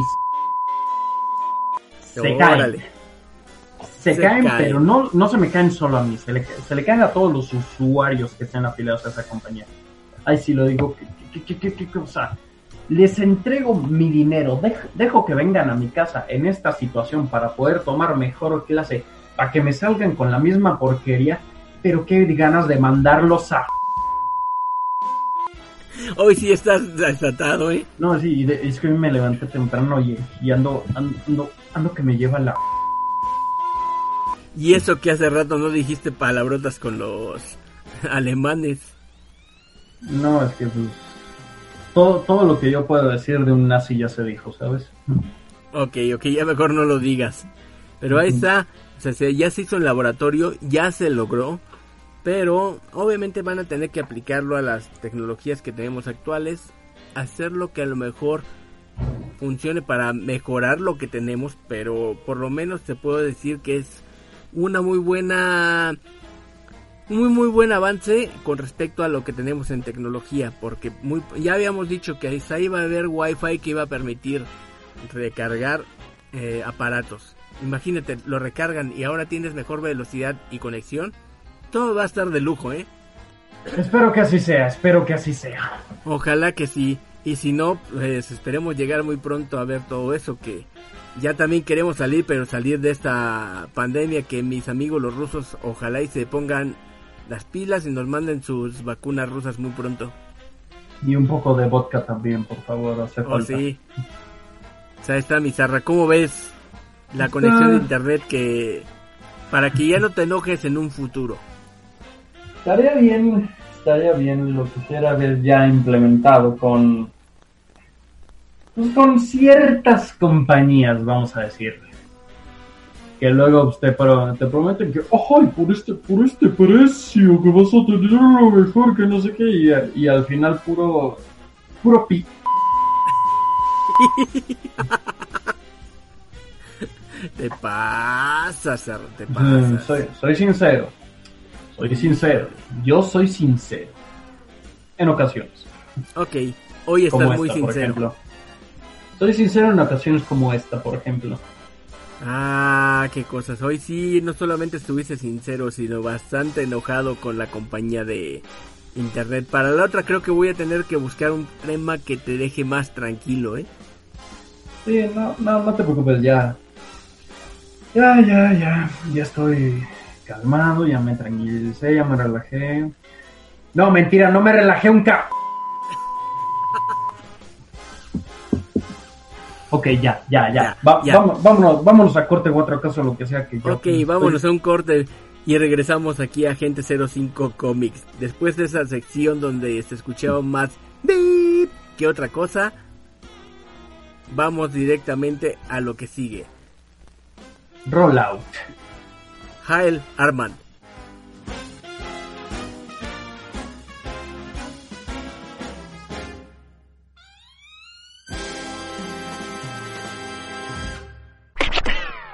se caen. Se, Se caen, caen. pero no, no se me caen solo a mí, se le, se le caen a todos los usuarios que estén afiliados a esa compañía. Ahí sí lo digo, que, que, que, que, que, o sea, les entrego mi dinero, dej- dejo que vengan a mi casa en esta situación para poder tomar mejor clase, para que me salgan con la misma porquería, pero qué ganas de mandarlos a... Hoy sí estás desatado, ¿eh? No, sí, es que hoy me levanté temprano y, y ando, ando, ando que me lleva la... Y eso que hace rato no dijiste palabrotas con los alemanes. No, es que pues, todo, todo lo que yo puedo decir de un nazi ya se dijo, ¿sabes? Ok, ok, ya mejor no lo digas. Pero ahí está, o sea, se- ya se hizo en laboratorio, ya se logró, pero obviamente van a tener que aplicarlo a las tecnologías que tenemos actuales, hacer lo que a lo mejor funcione para mejorar lo que tenemos, pero por lo menos te puedo decir que es una muy buena muy muy buen avance con respecto a lo que tenemos en tecnología porque muy ya habíamos dicho que ahí iba a haber wifi que iba a permitir recargar eh, aparatos imagínate lo recargan y ahora tienes mejor velocidad y conexión todo va a estar de lujo eh Espero que así sea, espero que así sea. Ojalá que sí. Y si no, pues esperemos llegar muy pronto a ver todo eso que ya también queremos salir, pero salir de esta pandemia que mis amigos los rusos ojalá y se pongan las pilas y nos manden sus vacunas rusas muy pronto. Y un poco de vodka también, por favor, hace Oh, falta. sí. O sea, está Mizarra. ¿Cómo ves la conexión de internet que para que ya no te enojes en un futuro? Estaría bien, estaría bien, lo quisiera ver ya implementado con, pues, con ciertas compañías, vamos a decir. Que luego te, pro- te prometen que, ¡ay, por este, por este precio que vas a tener lo mejor que no sé qué! Y, y al final puro, puro pi. Te pasas, te pasas. Soy, soy sincero, soy sincero, yo soy sincero. En ocasiones. Ok, hoy estás como muy esta, por sincero. ejemplo. Soy sincero en ocasiones como esta, por ejemplo. Ah, qué cosas. Hoy sí, no solamente estuviste sincero, sino bastante enojado con la compañía de internet. Para la otra creo que voy a tener que buscar un tema que te deje más tranquilo, ¿eh? Sí, no, no, no te preocupes, ya. Ya, ya, ya. Ya estoy calmado, ya me tranquilicé, ya me relajé. No, mentira, no me relajé un ca... Ok, ya, ya, ya. Ya, Va- ya. Vámonos, vámonos, vámonos a corte o otro caso, lo que sea que yo. Ok, vámonos a un corte y regresamos aquí a Gente 05 Comics. Después de esa sección donde se escuchaba más beep que otra cosa, vamos directamente a lo que sigue. Rollout. Jael Armand.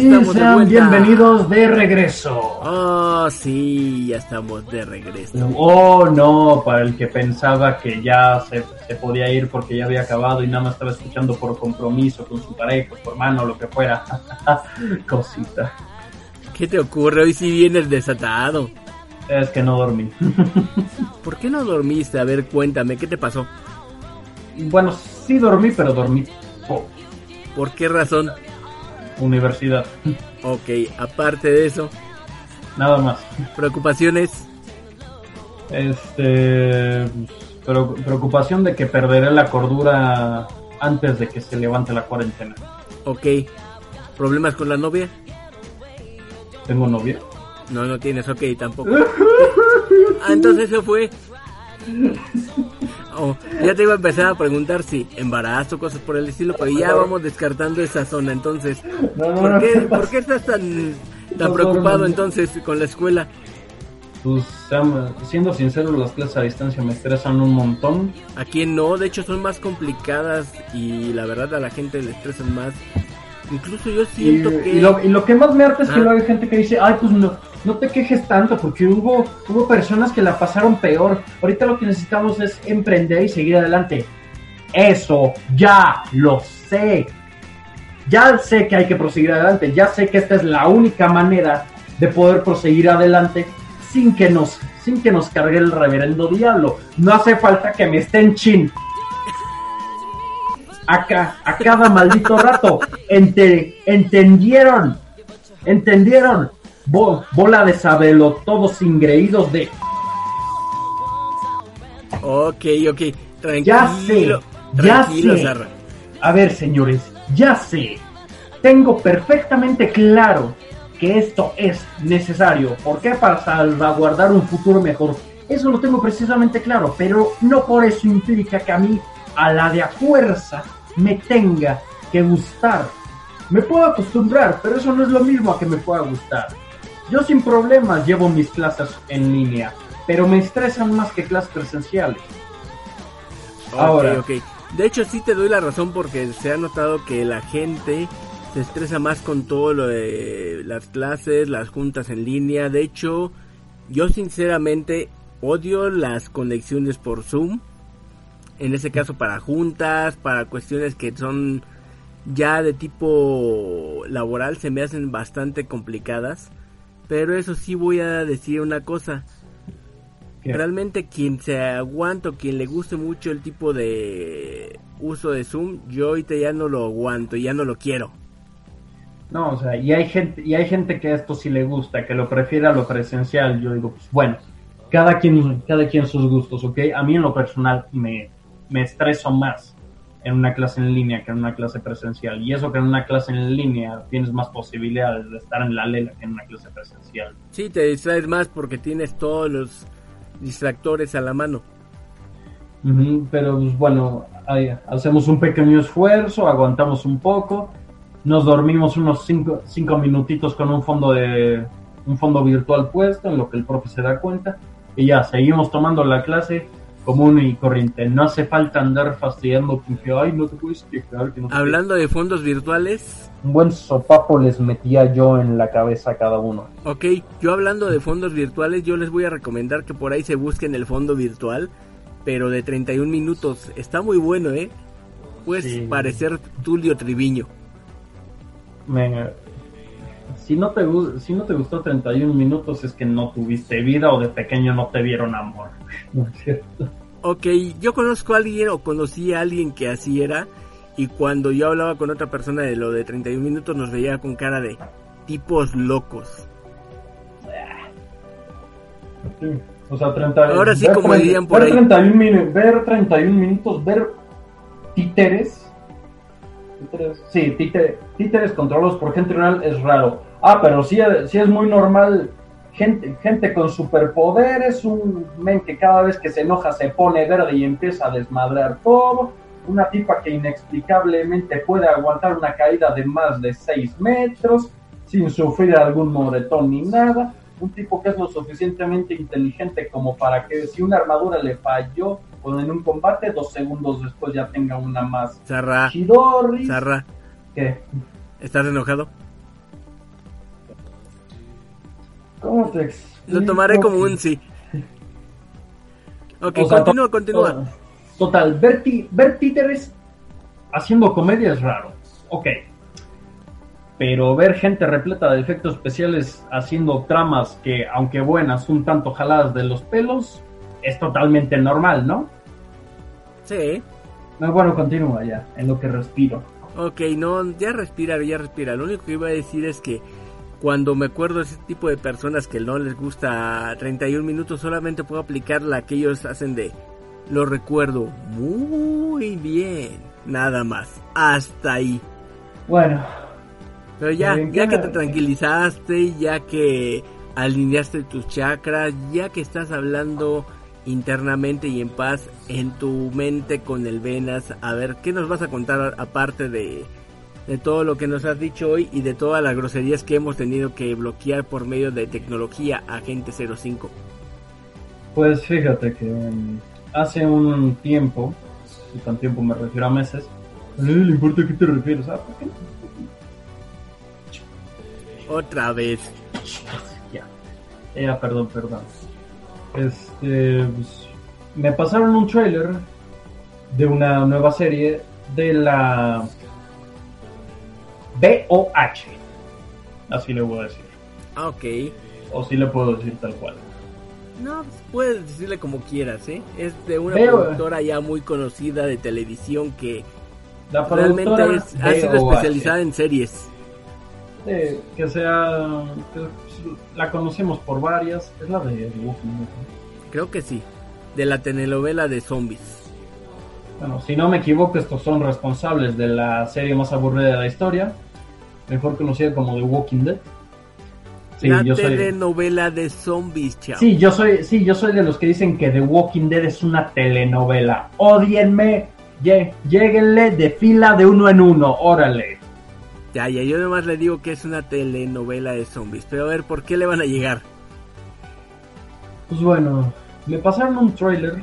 Y de sean vuelta. bienvenidos de regreso. Oh, sí, ya estamos de regreso. Oh, no, para el que pensaba que ya se, se podía ir porque ya había acabado y nada más estaba escuchando por compromiso con su pareja, su hermano, lo que fuera. Cosita. ¿Qué te ocurre? Hoy sí vienes desatado. Es que no dormí. ¿Por qué no dormiste? A ver, cuéntame, ¿qué te pasó? bueno, sí dormí, pero dormí poco. ¿Por qué razón? Universidad. Ok, aparte de eso, Nada más. preocupaciones. Este. Pero preocupación de que perderé la cordura antes de que se levante la cuarentena. Ok, problemas con la novia. ¿Tengo novia? No, no tienes, ok, tampoco. Ah, entonces eso fue. Oh, ya te iba a empezar a preguntar si embarazo, cosas por el estilo, pero ya vamos descartando esa zona. Entonces, ¿por qué, ¿qué ¿por pasa? qué estás tan, tan preocupado entonces con la escuela? Pues, siendo sinceros, las clases a distancia me estresan un montón. ¿A quién no? De hecho, son más complicadas y la verdad a la gente le estresan más. Incluso yo Y, siento que... y lo, y lo que más me harta es que luego hay gente que dice, ay, pues no, no te quejes tanto, porque hubo, hubo personas que la pasaron peor. Ahorita lo que necesitamos es emprender y seguir adelante. Eso, ya lo sé. Ya sé que hay que proseguir adelante. Ya sé que esta es la única manera de poder proseguir adelante sin que nos, sin que nos cargue el reverendo diablo. No hace falta que me estén chin acá, a cada maldito rato. Ente- entendieron, entendieron. Bo- bola de sabelo, todos ingreídos de Ok, ok. Tranquilo. Ya sé, ya sé. A ver, señores, ya sé. Tengo perfectamente claro que esto es necesario. ¿Por qué? Para salvaguardar un futuro mejor. Eso lo tengo precisamente claro, pero no por eso implica que a mí, a la de a fuerza, me tenga que gustar. Me puedo acostumbrar, pero eso no es lo mismo a que me pueda gustar. Yo sin problemas llevo mis clases en línea, pero me estresan más que clases presenciales. Ahora. ok. De hecho, sí te doy la razón porque se ha notado que la gente se estresa más con todo lo de las clases, las juntas en línea. De hecho, yo sinceramente odio las conexiones por Zoom. En ese caso para juntas, para cuestiones que son ya de tipo laboral, se me hacen bastante complicadas. Pero eso sí voy a decir una cosa. ¿Qué? Realmente quien se aguanta o quien le guste mucho el tipo de uso de Zoom, yo ahorita ya no lo aguanto, ya no lo quiero. No, o sea, y hay gente, y hay gente que a esto sí le gusta, que lo prefiere a lo presencial. Yo digo, pues bueno, cada quien, cada quien sus gustos, ¿ok? A mí en lo personal me, me estreso más en una clase en línea que en una clase presencial. Y eso que en una clase en línea tienes más posibilidades de estar en la lela que en una clase presencial. Sí, te distraes más porque tienes todos los distractores a la mano. Pero pues bueno, ahí hacemos un pequeño esfuerzo, aguantamos un poco, nos dormimos unos cinco, cinco minutitos con un fondo de un fondo virtual puesto en lo que el profe se da cuenta y ya seguimos tomando la clase común y corriente. No hace falta andar fastidiando con que ay no te puedes quejar. Que no te Hablando de fondos virtuales, puedes". un buen sopapo les metía yo en la cabeza a cada uno. ok, yo hablando de fondos virtuales, yo les voy a recomendar que por ahí se busquen el fondo virtual, pero de 31 minutos. Está muy bueno, ¿eh? Puedes Sí. parecer Tulio Triviño. Me- si no te si no te gustó 31 minutos es que no tuviste vida o de pequeño no te vieron amor. ¿No es cierto? Ok, yo conozco a alguien o conocí a alguien que así era y cuando yo hablaba con otra persona de lo de 31 minutos nos veía con cara de tipos locos. Sí, O sea, 30, Ahora sí, ver como 30 dirían por ver ahí. 31 minu- ver 31 minutos, ver títeres. títeres sí, títeres, títeres controlados por gente real es raro. Ah, pero sí, sí es muy normal. Gente, gente con superpoderes, un men que cada vez que se enoja se pone verde y empieza a desmadrar todo. Una tipa que inexplicablemente puede aguantar una caída de más de 6 metros sin sufrir algún moretón ni nada. Un tipo que es lo suficientemente inteligente como para que si una armadura le falló o en un combate, dos segundos después ya tenga una más. Chidori. ¿Qué? ¿estás enojado? ¿Cómo te explico? Lo tomaré como un sí. Ok, O sea, continúa, continúa. to- Total, ver, ver títeres haciendo comedia es raro. Ok. Pero ver gente repleta de efectos especiales haciendo tramas que, aunque buenas, un tanto jaladas de los pelos, es totalmente normal, ¿no? Sí. No, bueno, continúa ya, en lo que respiro. Ok, no, ya respira, ya respira. Lo único que iba a decir es que cuando me acuerdo de ese tipo de personas que no les gusta 31 minutos, solamente puedo aplicar la que ellos hacen de lo recuerdo muy bien, nada más, hasta ahí. Bueno, Pero ya, Bien, ya ¿qué que te tranquilizaste, ya que alineaste tus chakras, ya que estás hablando internamente y en paz en tu mente con el Venas. A ver, ¿qué nos vas a contar aparte de, de todo lo que nos has dicho hoy y de todas las groserías que hemos tenido que bloquear por medio de tecnología Agente 05? Pues fíjate que um, hace un tiempo, y con tiempo me refiero a meses, a nadie le importa a qué te refieres, ¿ah? ¿Por qué? Otra vez. Ya. Ya, perdón, perdón. Este, pues, me pasaron un trailer de una nueva serie de la BOH. Así le voy a decir. Ah, ok. O sí le puedo decir tal cual. No, pues, puedes decirle como quieras, ¿eh? Es de una Veo- productora ya muy conocida de televisión que La realmente es- ha sido especializada en series. Sí, que sea. que, la conocemos por varias. Es la de. Creo que sí. De la telenovela de zombies. Bueno, si no me equivoco, estos son responsables de la serie más aburrida de la historia. Mejor conocida como The Walking Dead. Sí, la yo soy. telenovela de zombies, chao. Sí, yo soy, sí, yo soy de los que dicen que The Walking Dead es una telenovela. Odienme, lle- lléguenle de fila de uno en uno, órale. Ya, ya, yo nomás le digo que es una telenovela de zombies. Pero a ver, ¿por qué le van a llegar? Pues bueno, me pasaron un trailer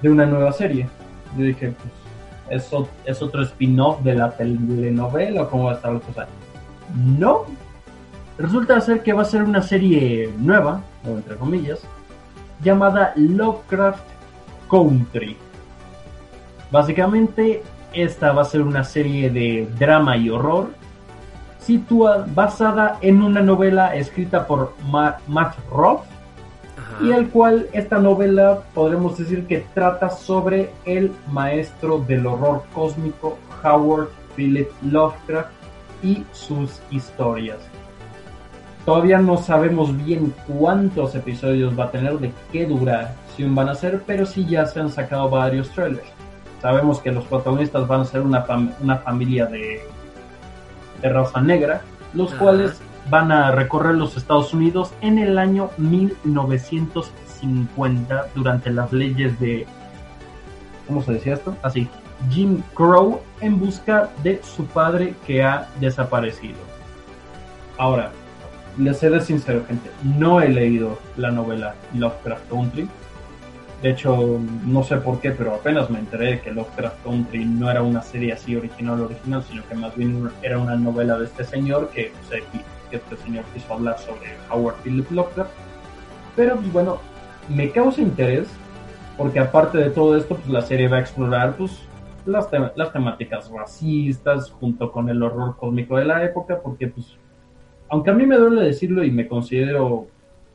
de una nueva serie. Yo dije, pues, ¿es, es otro spin-off de la telenovela o cómo va a estar la cosa? No. Resulta ser que va a ser una serie nueva, o entre comillas, llamada Lovecraft Country. Básicamente, esta va a ser una serie de drama y horror situa- basada en una novela escrita por Ma- Matt Roth Ajá. y el cual esta novela podremos decir que trata sobre el maestro del horror cósmico Howard Philip Lovecraft y sus historias. Todavía no sabemos bien cuántos episodios va a tener, de qué duración van a ser, pero sí ya se han sacado varios trailers. Sabemos que los protagonistas van a ser una, fam- una familia de, de raza negra, los Ajá. cuales van a recorrer los Estados Unidos en el año 1950 durante las leyes de... ¿Cómo se decía esto? Así. Jim Crow en busca de su padre que ha desaparecido. Ahora, les seré sincero, gente, no he leído la novela Lovecraft Country. De hecho, no sé por qué, pero apenas me enteré de que Lovecraft Country no era una serie así original, original, sino que más bien era una novela de este señor que, pues, eh, que este señor quiso hablar sobre Howard Philip Lovecraft. Pero, pues bueno, me causa interés porque aparte de todo esto, pues la serie va a explorar pues, las, te- las temáticas racistas junto con el horror cósmico de la época, porque pues, aunque a mí me duele decirlo y me considero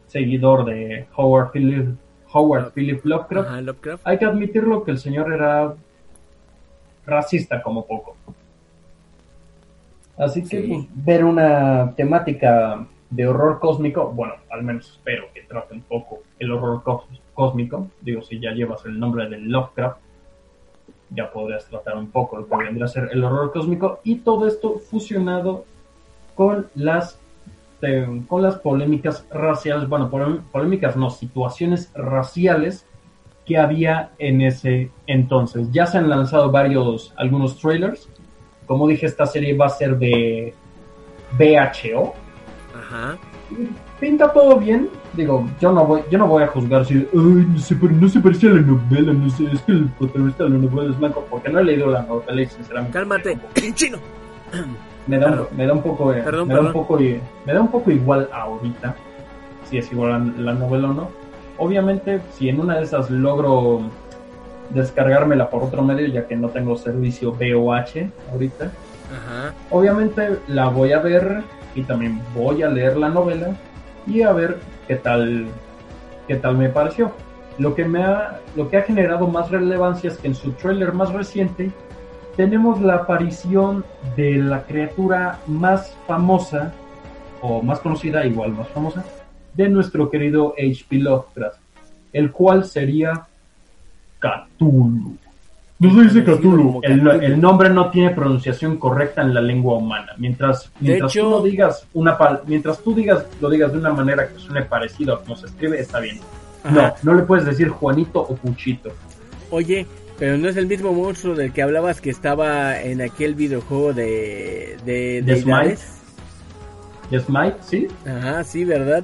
seguidor de Howard Philip, Howard Philip Lovecraft, Ajá, Lovecraft. hay que admitirlo que el señor era racista como poco. Así que Sí. pues, ver una temática de horror cósmico, bueno, al menos espero que trate un poco el horror cós- cósmico. Digo, si ya llevas el nombre de Lovecraft, ya podrías tratar un poco lo que vendría a ser el horror cósmico y todo esto fusionado con las eh, con las polémicas raciales, bueno, polé- polémicas no, situaciones raciales que había en ese entonces. Ya se han lanzado varios, algunos trailers. Como dije, esta serie va a ser de BHO. Ajá. Pinta todo bien. Digo, yo no voy, yo no voy a juzgar si, "Ay, no pero no se parece a la novela, no sé, es que el protagonista de la novela es blanco, porque no he leído la novela y sinceramente Cálmate, chino. me da, Claro. un, me da un poco eh, Perdón, me da un perdón. poco i- me da un poco igual ahorita si es igual a la novela o no obviamente si en una de esas logro descargármela por otro medio ya que no tengo servicio BOH ahorita Ajá. obviamente la voy a ver y también voy a leer la novela y a ver qué tal qué tal me pareció lo que me ha lo que ha generado más relevancia es que en su tráiler más reciente tenemos la aparición de la criatura más famosa o más conocida igual más famosa de nuestro querido H.P. Lovecraft el cual sería Cthulhu no se dice Cthulhu. El, nombre no tiene pronunciación correcta en la lengua humana. Mientras, mientras hecho- tú lo digas una pal- mientras tú digas lo digas de una manera que suene parecido a como se escribe, está bien. No, Ajá. no le puedes decir Juanito o Puchito. Oye, pero no es el mismo monstruo del que hablabas que estaba en aquel videojuego de... De, ¿De deidades? ¿De Smite? ¿Sí? Ajá, sí, ¿verdad?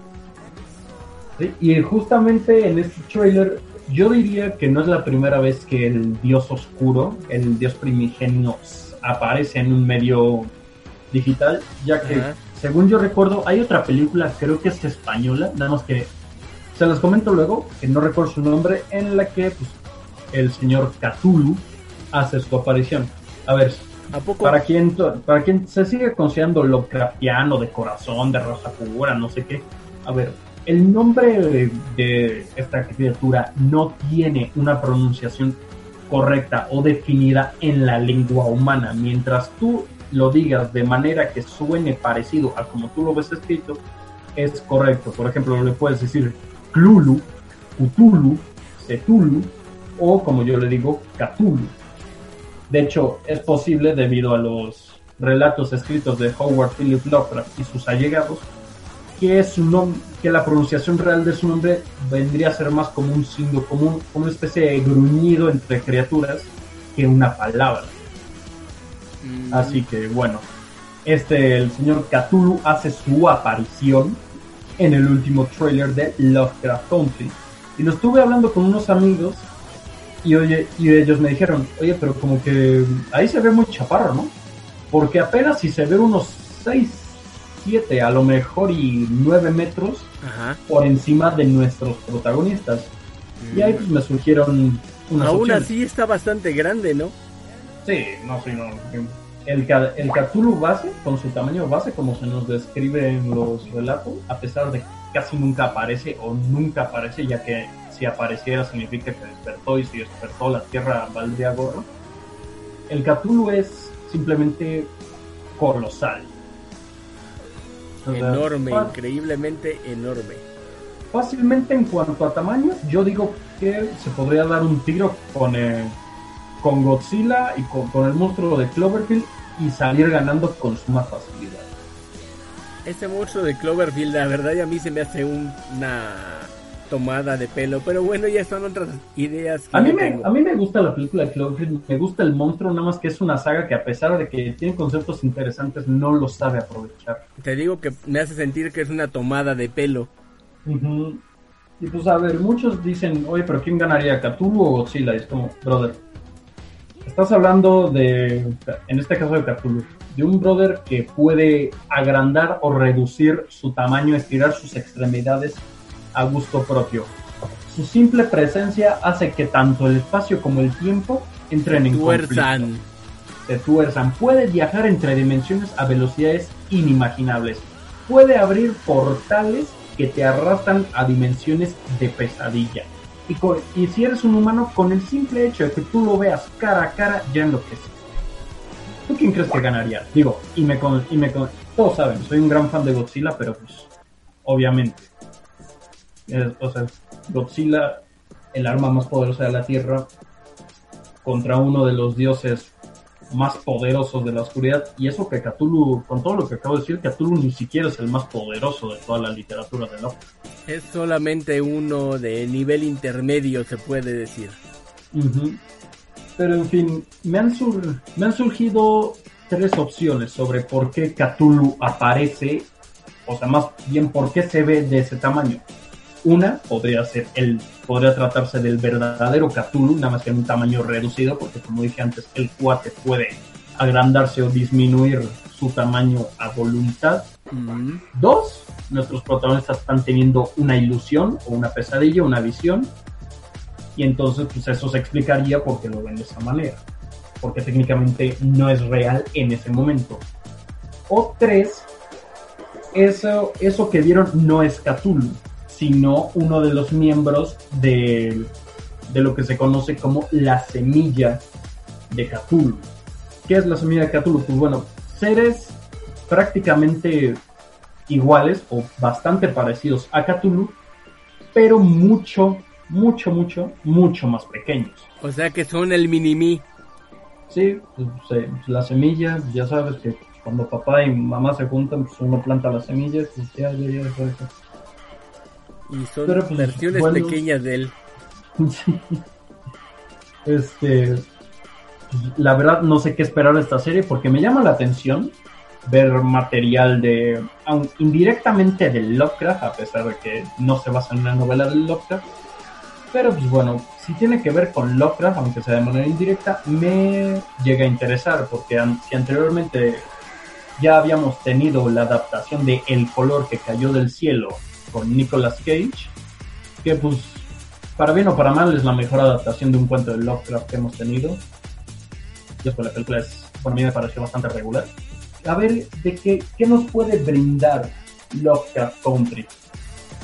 Sí, Y justamente en este trailer, yo diría que no es la primera vez que el dios oscuro, el dios primigenio, aparece en un medio digital, ya que, según yo recuerdo, hay otra película, creo que es española, nada más que se las comento luego, que no recuerdo su nombre, en la que pues, el señor Cthulhu hace su aparición. A ver, ¿A poco? para quien, para quien se sigue considerando Lovecraftiano, de corazón, de rosa pura, no sé qué. A ver, el nombre de, esta criatura no tiene una pronunciación correcta o definida en la lengua humana. Mientras tú lo digas de manera que suene parecido a como tú lo ves escrito, es correcto. Por ejemplo, le puedes decir Clulu, Cthulhu, Cthulhu o como yo le digo, Cthulhu. De hecho, es posible debido a los relatos escritos de Howard Philip Lovecraft y sus allegados que su nom- que la pronunciación real de su nombre vendría a ser más como un signo, como, un- como una especie de gruñido entre criaturas que una palabra. Mm, Así que bueno, este el señor Cthulhu hace su aparición en el último trailer de Lovecraft Country. Y lo estuve hablando con unos amigos y oye, y ellos me dijeron, oye, pero como que ahí se ve muy chaparro, ¿no? Porque apenas si se ve unos 6, 7, a lo mejor y 9 metros Ajá. por encima de nuestros protagonistas. Y ahí pues me surgieron unas Aún opciones. así está bastante grande, ¿no? Sí, no, sí, no. El, el Cthulhu base, con su tamaño base, como se nos describe en los relatos, a pesar de que casi nunca aparece o nunca aparece, ya que si apareciera significa que despertó y si despertó la Tierra valdría gorro. El Cthulhu es simplemente colosal. Enorme, increíblemente enorme. Fácilmente en cuanto a tamaño, yo digo que se podría dar un tiro con, eh, con Godzilla y con, con el monstruo de Cloverfield y salir ganando con suma facilidad. Ese monstruo de Cloverfield, la verdad, a mí se me hace un- una tomada de pelo. Pero bueno, ya son otras ideas que A mí, me, tengo. a mí me gusta la película de Cloverfield, me gusta el monstruo, nada más que es una saga que a pesar de que tiene conceptos interesantes, no lo sabe aprovechar. Te digo que me hace sentir que es una tomada de pelo. Y pues a ver, muchos dicen, oye, pero ¿quién ganaría, Cthulhu o Godzilla? Y es como, brother, estás hablando de, en este caso de Cthulhu, de un brother que puede agrandar o reducir su tamaño, estirar sus extremidades a gusto propio. Su simple presencia hace que tanto el espacio como el tiempo entren en conflicto Tuerzan. se tuerzan. Puede viajar entre dimensiones a velocidades inimaginables. Puede abrir portales que te arrastran a dimensiones de pesadilla. Y, co- y si eres un humano, con el simple hecho de que tú lo veas cara a cara, ya enloqueces. ¿Tú quién crees que ganaría? Digo, y me, con, y me con- todos saben, soy un gran fan de Godzilla, pero pues, obviamente. Es- o sea, Godzilla, el arma más poderosa de la Tierra, contra uno de los dioses más poderosos de la oscuridad. Y eso que Cthulhu, con todo lo que acabo de decir, Cthulhu ni siquiera es el más poderoso de toda la literatura de Lovecraft. Es solamente uno de nivel intermedio, se puede decir. Pero en fin, me han, sur- me han surgido tres opciones sobre por qué Cthulhu aparece, o sea, más bien por qué se ve de ese tamaño. Una podría ser el, podría tratarse del verdadero Cthulhu, nada más que en un tamaño reducido, porque como dije antes, el cuate puede agrandarse o disminuir su tamaño a voluntad. Mm. Dos, nuestros protagonistas están teniendo una ilusión o una pesadilla, una visión. Y entonces, pues eso se explicaría por qué lo ven de esa manera. Porque técnicamente no es real en ese momento. O tres, eso, eso que vieron no es Cthulhu, sino uno de los miembros de, de lo que se conoce como la semilla de Cthulhu. ¿Qué es la semilla de Cthulhu? Pues bueno, seres prácticamente iguales o bastante parecidos a Cthulhu, pero mucho, mucho, mucho, mucho más pequeños. O sea que son el mini-me. Sí, pues, se- la semilla, ya sabes que cuando papá y mamá se juntan, pues uno planta las semillas, pues ya, ya, ya, ya, ya. Y son Pero, pues, versiones bueno. pequeñas de él. Este, la verdad no sé qué esperar de esta serie porque me llama la atención ver material de, aun indirectamente de Lovecraft, a pesar de que no se basa en una novela de Lovecraft. Pero pues bueno, si tiene que ver con Lovecraft, aunque sea de manera indirecta, me llega a interesar porque an- si anteriormente ya habíamos tenido la adaptación de El color que cayó del cielo con Nicolas Cage, que pues para bien o para mal es la mejor adaptación de un cuento de Lovecraft que hemos tenido. Después la película es, por mí me pareció bastante regular. A ver, de qué, qué nos puede brindar Lovecraft Country.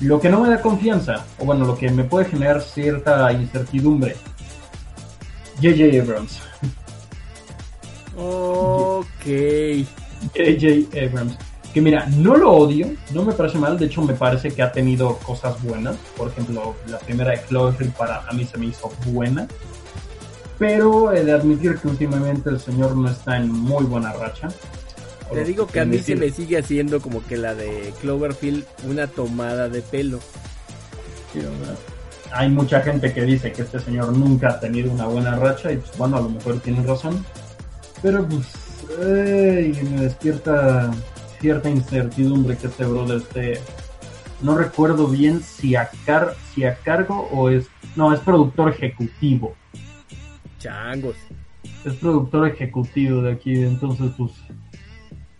Lo que no me da confianza, o bueno, lo que me puede generar cierta incertidumbre. J.J. Abrams. Ok. J.J. Abrams. Que mira, no lo odio, no me parece mal, de hecho me parece que ha tenido cosas buenas. Por ejemplo, la primera de Cloverfield para a mí se me hizo buena. Pero he de admitir que últimamente el señor no está en muy buena racha. Te digo que a mí se me sigue haciendo como que la de Cloverfield una tomada de pelo. Hay mucha gente que dice que este señor nunca ha tenido una buena racha y pues bueno, a lo mejor tienen razón. Pero pues ay, me despierta cierta incertidumbre que este brother esté... No recuerdo bien si a, car si a cargo o es... No, es productor ejecutivo. Changos. Es productor ejecutivo de aquí, entonces pues...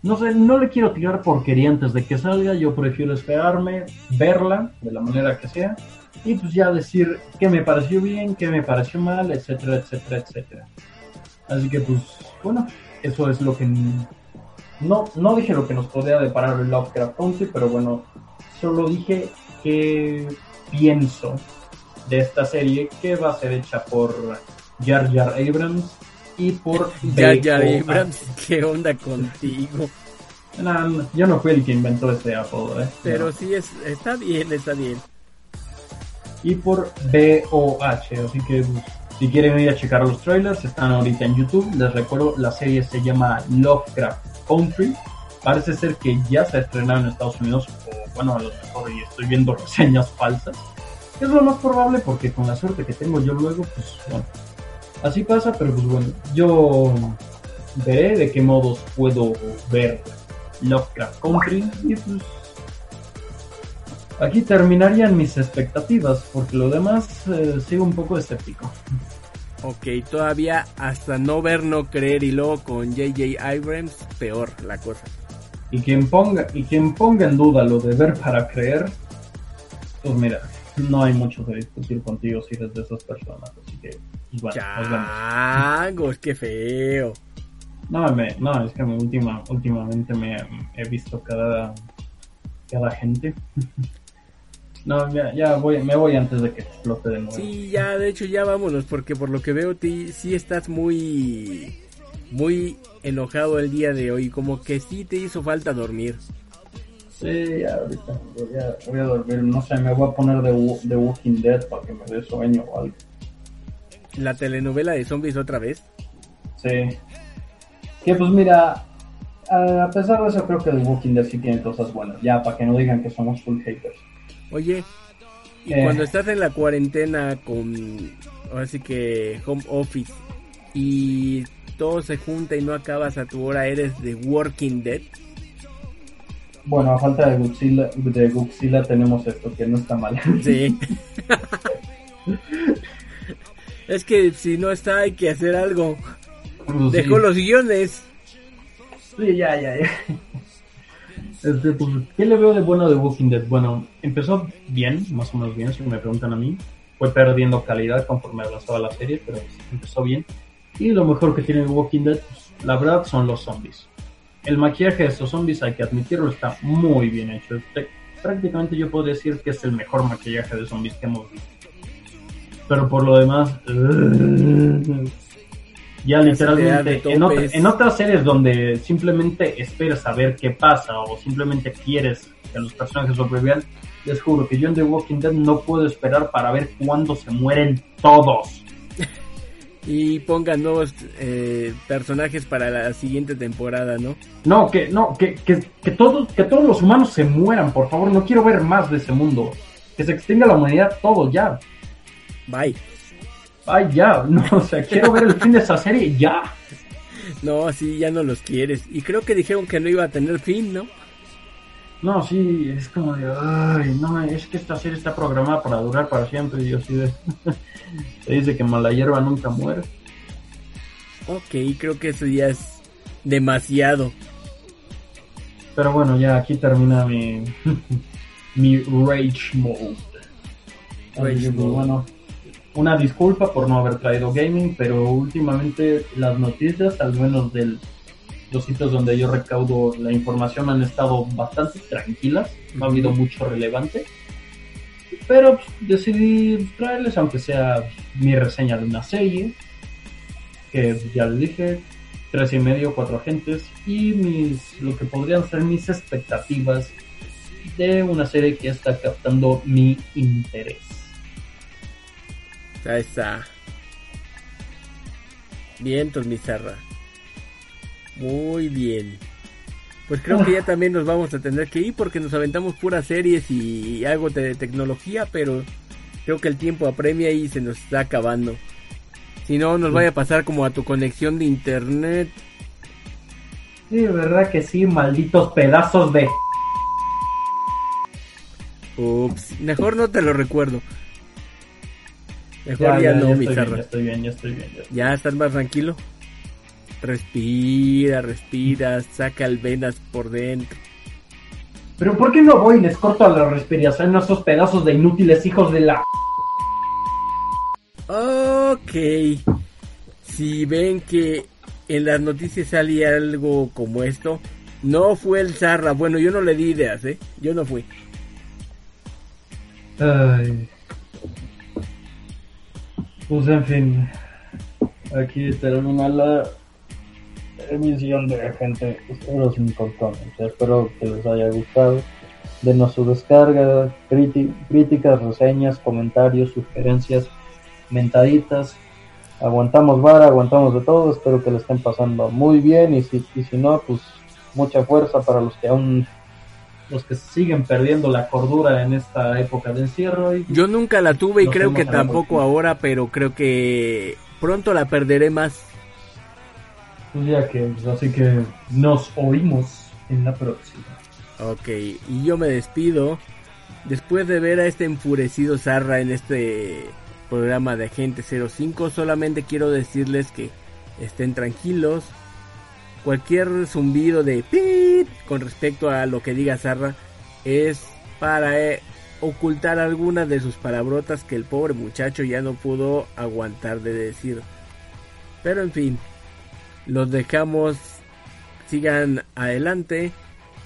No sé, no le quiero tirar porquería antes de que salga, yo prefiero esperarme, verla de la manera que sea y pues ya decir qué me pareció bien, qué me pareció mal, etcétera, etcétera, etcétera. Así que pues, bueno, eso es lo que... No, no dije lo que nos podía deparar el Lovecraft Country, pero bueno, solo dije que pienso de esta serie que va a ser hecha por Jar Jar Abrams y por ya, B.O.A.. Abrams, ¿qué onda contigo? No, no, yo no fui el que inventó este apodo, ¿eh? Pero No. sí, es, está bien, está bien. y por BOH. Así que pues, si quieren ir a checar los trailers, están ahorita en YouTube. Les recuerdo, la serie se llama Lovecraft Country. Parece ser que ya se ha estrenado en Estados Unidos, o bueno, a lo mejor y estoy viendo reseñas falsas. Es lo más probable porque con la suerte que tengo yo luego, pues bueno, así pasa, pero pues bueno, yo veré de qué modos puedo ver Lovecraft Country y pues Aquí terminarían mis expectativas, porque lo demás eh, sigo un poco escéptico. Ok, todavía hasta no ver, no creer y luego con JJ Abrams, peor la cosa. Y quien ponga, y quien ponga en duda lo de ver para creer, pues mira, no hay mucho que discutir contigo si eres de esas personas, así que pues bueno, nos vemos. Changos, qué feo. No, me, no, es que me última, últimamente me he visto cada, cada gente. No, ya, ya voy, me voy antes de que explote de nuevo. Sí, ya, de hecho ya vámonos, porque por lo que veo, ti, sí estás muy, muy enojado el día de hoy, como que sí te hizo falta dormir. Sí, ya ahorita voy a, voy a dormir. No sé, me voy a poner de, de Walking Dead para que me dé sueño o algo. La telenovela de zombies otra vez. Sí. Que pues mira, a a pesar de eso creo que The Walking Dead sí tiene cosas buenas. Ya, para que no digan que somos full haters. Oye, y Eh. cuando estás en la cuarentena con, ahora sí que home office, y todo se junta y no acabas a tu hora, eres de Working Dead. Bueno, a falta de Godzilla, de Godzilla tenemos esto, que no está mal. Sí. es que si no está hay que hacer algo. Pues, Dejó sí. los guiones. Sí, ya, ya, ya. Este, pues, ¿Qué le veo de bueno de Walking Dead? Bueno, empezó bien, más o menos bien, si me preguntan a mí. Fue perdiendo calidad conforme avanzaba la serie, pero empezó bien. Y lo mejor que tiene Walking Dead, pues, la verdad, son los zombies. El maquillaje de estos zombies, hay que admitirlo, está muy bien hecho. Te- Prácticamente yo puedo decir que es el mejor maquillaje de zombies que hemos visto. Pero por lo demás... Ya literalmente, en, otra- topes. en otras series donde simplemente esperas saber qué pasa o simplemente quieres que los personajes sobrevivan, les juro que yo en The Walking Dead no puedo esperar para ver cuándo se mueren todos. Y pongan nuevos eh, personajes para la siguiente temporada, ¿no? No, que no, que, que, que todos, que todos los humanos se mueran, por favor, no quiero ver más de ese mundo. que se extinga la humanidad, todo ya. Bye. Ay, ya, no, o sea, quiero ver el fin de esa serie, ya. No, sí, ya no los quieres. Y creo que dijeron que no iba a tener fin, ¿no? No, sí, es como de, ay, no, es que esta serie está programada para durar para siempre. Y yo sí de, se dice que mala hierba nunca muere. Ok, creo que eso ya es demasiado. Pero bueno, ya aquí termina mi, mi rage mode. Rage mode. bueno, una disculpa por no haber traído gaming, pero últimamente las noticias, al menos de los sitios donde yo recaudo la información, han estado bastante tranquilas. No ha habido mucho relevante. Pero pues, decidí traerles, aunque sea mi reseña de una serie, que ya les dije, tres y medio, cuatro agentes, y mis, lo que podrían ser mis expectativas de una serie que está captando mi interés. Ahí está. Vientos, mi zarra. Muy bien. Pues creo que ya también nos vamos a tener que ir porque nos aventamos puras series y algo de tecnología, pero creo que el tiempo apremia y se nos está acabando. Si no, nos vaya a pasar como a tu conexión de internet. Sí, verdad que sí, malditos pedazos de... Ups, mejor no te lo recuerdo. Mejor ya, no, mi estoy bien, zarra. ya estoy bien, ya estoy bien. ya estoy- estás más tranquilo. Respira, respira, saca el venas por dentro. Pero ¿por qué no voy y les corto a la respiración a esos pedazos de inútiles hijos de la... Ok. Si ven que en las noticias sale algo como esto, no fue el Zarra. Bueno, yo no le di ideas, ¿eh? Yo no fui. Ay. Pues en fin, aquí termina la emisión de gente los incontables. Espero que les haya gustado. Denos su descarga, críticas, reseñas, comentarios, sugerencias, mentaditas. Aguantamos vara, aguantamos de todo. Espero que le estén pasando muy bien. Y si, y si no, pues mucha fuerza para los que aún los que siguen perdiendo la cordura en esta época de encierro y Yo nunca la tuve y creo que tampoco ahora, pero creo que pronto la perderé más. pues ya que pues, así que nos oímos en la próxima Ok, y yo me despido. Después de ver a este enfurecido Zarra en este programa de Agente 05, solamente quiero decirles que estén tranquilos. Cualquier zumbido de pip con respecto a lo que diga Zarra es para eh, ocultar algunas de sus palabrotas que el pobre muchacho ya no pudo aguantar de decir. Pero en fin, los dejamos, sigan adelante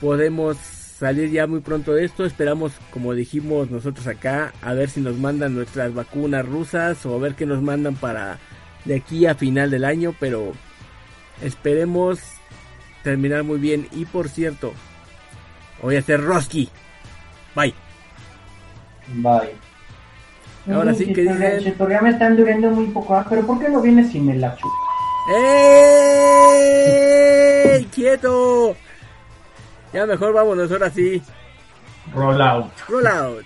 podemos salir ya muy pronto de esto. Esperamos, como dijimos nosotros acá, a ver si nos mandan nuestras vacunas rusas o a ver qué nos mandan para de aquí a final del año. Pero esperemos terminar muy bien. Y por cierto, voy a hacer Roski. Bye. bye Ahora sí que dicen- el programa están durando muy poco ah, pero ¿por qué no vienes sin el achu? ¡Ey! ¡Quieto! Ya mejor vámonos ahora sí. roll out Roll out.